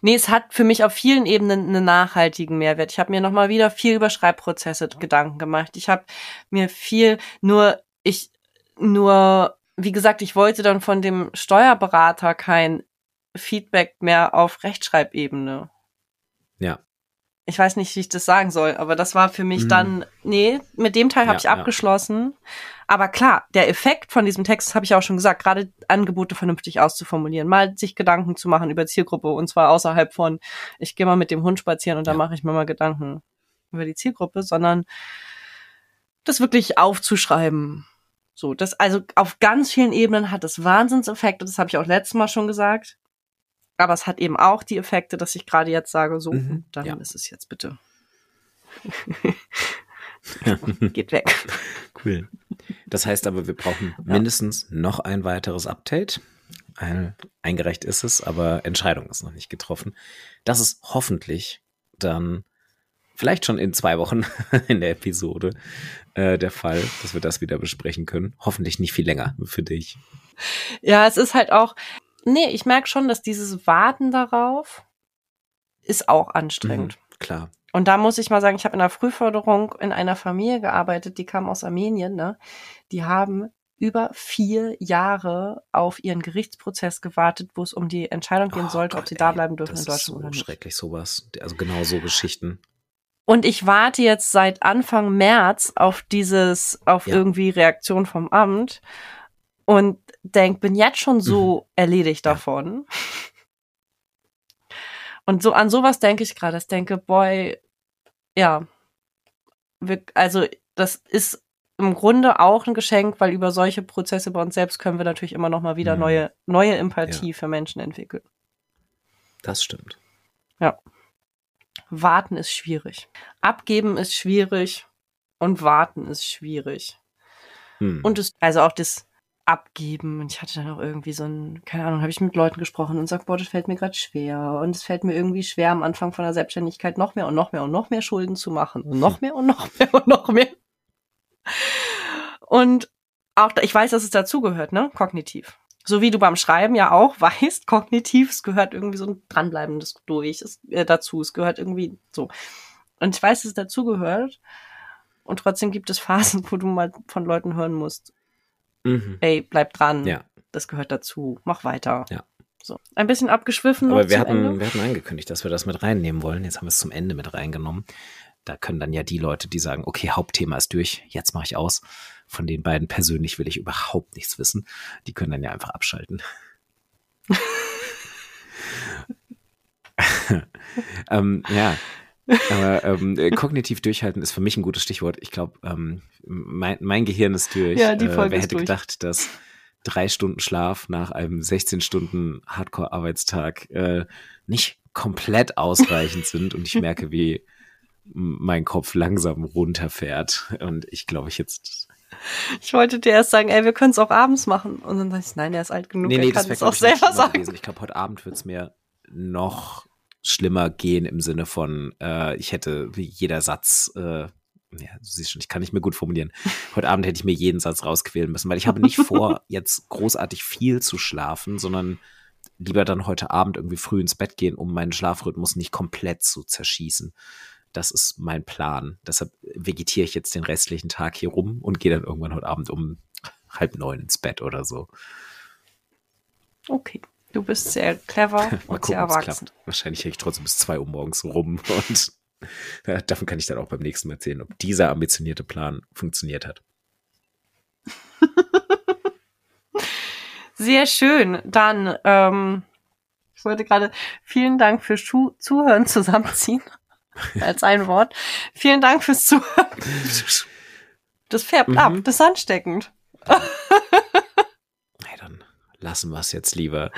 Speaker 2: Nee, es hat für mich auf vielen Ebenen einen nachhaltigen Mehrwert. Ich habe mir nochmal wieder viel über Schreibprozesse Gedanken gemacht. Ich habe mir viel, nur ich, nur, wie gesagt, ich wollte dann von dem Steuerberater kein Feedback mehr auf Rechtschreibebene.
Speaker 1: Ja.
Speaker 2: Ich weiß nicht, wie ich das sagen soll, aber das war für mich
Speaker 1: Mhm.
Speaker 2: dann, nee, mit dem Teil habe
Speaker 1: Ja,
Speaker 2: ich
Speaker 1: ja.
Speaker 2: abgeschlossen. Aber klar, der Effekt von diesem Text, das habe ich auch schon gesagt, gerade Angebote vernünftig auszuformulieren, mal sich Gedanken zu machen über Zielgruppe und zwar außerhalb von, ich gehe mal mit dem Hund spazieren und dann
Speaker 1: Ja.
Speaker 2: mache ich mir mal Gedanken über die Zielgruppe, sondern das wirklich aufzuschreiben. So, das also auf ganz vielen Ebenen hat es Wahnsinnseffekte, das habe ich auch letztes Mal schon gesagt. Aber es hat eben auch die Effekte, dass ich gerade jetzt sage, so,
Speaker 1: Mhm,
Speaker 2: dann
Speaker 1: ja.
Speaker 2: ist es jetzt bitte. <laughs> Geht weg.
Speaker 1: Cool. Das heißt aber, wir brauchen mindestens noch ein weiteres Update. Ein, eingereicht ist es, aber Entscheidung ist noch nicht getroffen. Das ist hoffentlich dann vielleicht schon in zwei Wochen <laughs> in der Episode äh, der Fall, dass wir das wieder besprechen können. Hoffentlich nicht viel länger für dich.
Speaker 2: Ja, es ist halt auch, nee, ich merke schon, dass dieses Warten darauf ist auch anstrengend.
Speaker 1: Mhm, klar.
Speaker 2: Und da muss ich mal sagen, ich habe in der Frühförderung in einer Familie gearbeitet, die kam aus Armenien, ne? Die haben über vier Jahre auf ihren Gerichtsprozess gewartet, wo es um die Entscheidung gehen
Speaker 1: Oh
Speaker 2: sollte, ob
Speaker 1: Gott,
Speaker 2: sie da
Speaker 1: ey,
Speaker 2: bleiben dürfen
Speaker 1: das
Speaker 2: in Deutschland
Speaker 1: ist so
Speaker 2: oder nicht.
Speaker 1: schrecklich sowas. Also genau so Geschichten.
Speaker 2: Und ich warte jetzt seit Anfang März auf dieses, auf
Speaker 1: Ja.
Speaker 2: irgendwie Reaktion vom Amt und denk, bin jetzt schon so erledigt
Speaker 1: Mhm. Ja.
Speaker 2: davon. Und so an sowas denke ich gerade. Ich denke, boy, ja, wir, also das ist im Grunde auch ein Geschenk, weil über solche Prozesse bei uns selbst können wir natürlich immer noch mal wieder
Speaker 1: Mhm.
Speaker 2: neue, neue Empathie für Menschen entwickeln.
Speaker 1: Das stimmt.
Speaker 2: Warten ist schwierig. Abgeben ist schwierig und warten ist schwierig.
Speaker 1: Hm.
Speaker 2: Und es, also auch das Abgeben. Und ich hatte dann auch irgendwie so ein, keine Ahnung, habe ich mit Leuten gesprochen und sagt, boah, das fällt mir gerade schwer. Und es fällt mir irgendwie schwer, am Anfang von der Selbstständigkeit noch mehr und noch mehr und noch mehr Schulden zu machen. Und noch <laughs> mehr und noch mehr und noch mehr. Und auch, ich weiß, dass es dazugehört, ne? Kognitiv. So wie du beim Schreiben ja auch <laughs> weißt, kognitiv, es gehört irgendwie so ein Dranbleibendes durch, es, äh, dazu. Es gehört irgendwie so. Und ich weiß, dass es dazugehört. Und trotzdem gibt es Phasen, <laughs> wo du mal von Leuten hören musst,
Speaker 1: mhm.
Speaker 2: ey, bleib dran,
Speaker 1: Ja,
Speaker 2: das gehört dazu, mach weiter.
Speaker 1: Ja.
Speaker 2: So, ein bisschen abgeschwiffen
Speaker 1: aber wir hatten,
Speaker 2: Ende.
Speaker 1: wir hatten angekündigt, dass wir das mit reinnehmen wollen. Jetzt haben wir es zum Ende mit reingenommen. Da können dann ja die Leute, die sagen, okay, Hauptthema ist durch, jetzt mache ich aus. Von den beiden persönlich will ich überhaupt nichts wissen. Die können dann ja einfach abschalten. <laughs> <laughs> ähm, ja, aber ähm, äh, kognitiv durchhalten ist für mich ein gutes Stichwort. Ich glaube, ähm, mein, mein Gehirn ist durch.
Speaker 2: Ja, die
Speaker 1: äh,
Speaker 2: Folge
Speaker 1: wer
Speaker 2: ist
Speaker 1: hätte
Speaker 2: durch.
Speaker 1: gedacht, dass drei Stunden Schlaf nach einem 16 Stunden Hardcore-Arbeitstag äh, nicht komplett ausreichend sind und ich <laughs> merke, wie mein Kopf langsam runterfährt und ich glaube, ich jetzt
Speaker 2: Ich wollte dir erst sagen, ey, wir können es auch abends machen. Und dann dachte ich, nein, der ist alt genug, er kann es auch selber sagen.
Speaker 1: gewesen. Ich glaube, heute Abend wird es mir noch schlimmer gehen im Sinne von, äh, ich hätte jeder Satz, äh, ja, du siehst schon, ich kann nicht mehr gut formulieren. Heute Abend hätte ich mir jeden Satz rausquälen müssen, weil ich habe nicht vor, <laughs> jetzt großartig viel zu schlafen, sondern lieber dann heute Abend irgendwie früh ins Bett gehen, um meinen Schlafrhythmus nicht komplett zu zerschießen. Das ist mein Plan. Deshalb vegetiere ich jetzt den restlichen Tag hier rum und gehe dann irgendwann heute Abend um halb neun ins Bett oder so.
Speaker 2: Okay, du bist sehr clever <laughs> und sehr
Speaker 1: gucken, es
Speaker 2: erwachsen.
Speaker 1: Wahrscheinlich hänge ich trotzdem bis zwei Uhr morgens rum <laughs> und ja, davon kann ich dann auch beim nächsten Mal erzählen, ob dieser ambitionierte Plan funktioniert hat. <laughs>
Speaker 2: Sehr schön. Dann, ähm, ich wollte gerade vielen Dank fürs Schu Zuhören zusammenziehen. Als ein Wort. Vielen Dank fürs Zuhören. Das färbt
Speaker 1: Mhm.
Speaker 2: ab, das ist ansteckend.
Speaker 1: Lassen wir es jetzt lieber.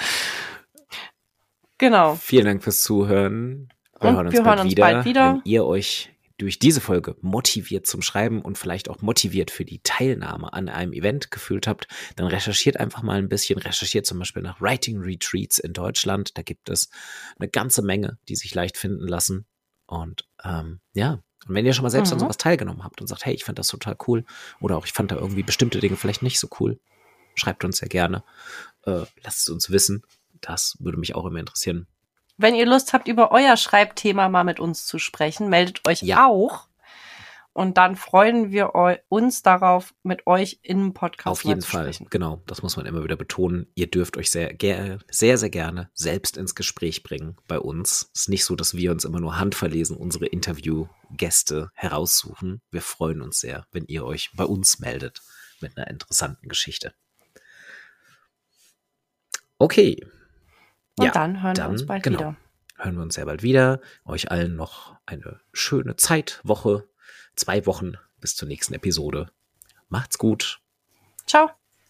Speaker 2: Genau.
Speaker 1: Vielen Dank fürs Zuhören. Wir
Speaker 2: Und
Speaker 1: hören uns,
Speaker 2: wir
Speaker 1: bald,
Speaker 2: hören uns
Speaker 1: wieder.
Speaker 2: bald wieder.
Speaker 1: Wenn ihr euch durch diese Folge motiviert zum Schreiben und vielleicht auch motiviert für die Teilnahme an einem Event gefühlt habt, dann recherchiert einfach mal ein bisschen. Recherchiert zum Beispiel nach Writing Retreats in Deutschland. Da gibt es eine ganze Menge, die sich leicht finden lassen. Und ähm, ja, und wenn ihr schon mal selbst an
Speaker 2: Mhm.
Speaker 1: sowas teilgenommen habt und sagt, hey, ich fand das total cool oder auch ich fand da irgendwie bestimmte Dinge vielleicht nicht so cool, schreibt uns sehr gerne. Äh, lasst es uns wissen. Das würde mich auch immer interessieren.
Speaker 2: Wenn ihr Lust habt, über euer Schreibthema mal mit uns zu sprechen, meldet euch
Speaker 1: Ja.
Speaker 2: auch. Und dann freuen wir uns darauf, mit euch im Podcast
Speaker 1: Auf jeden Fall, genau. Das muss man immer wieder betonen. Ihr dürft euch sehr, sehr, sehr gerne selbst ins Gespräch bringen bei uns. Es ist nicht so, dass wir uns immer nur handverlesen unsere Interviewgäste heraussuchen. Wir freuen uns sehr, wenn ihr euch bei uns meldet mit einer interessanten Geschichte. Okay.
Speaker 2: Und dann hören wir uns bald
Speaker 1: genau.
Speaker 2: wieder.
Speaker 1: Hören wir uns sehr bald wieder. Euch allen noch eine schöne Zeit, Woche, zwei Wochen bis zur nächsten Episode. Macht's gut.
Speaker 2: Ciao.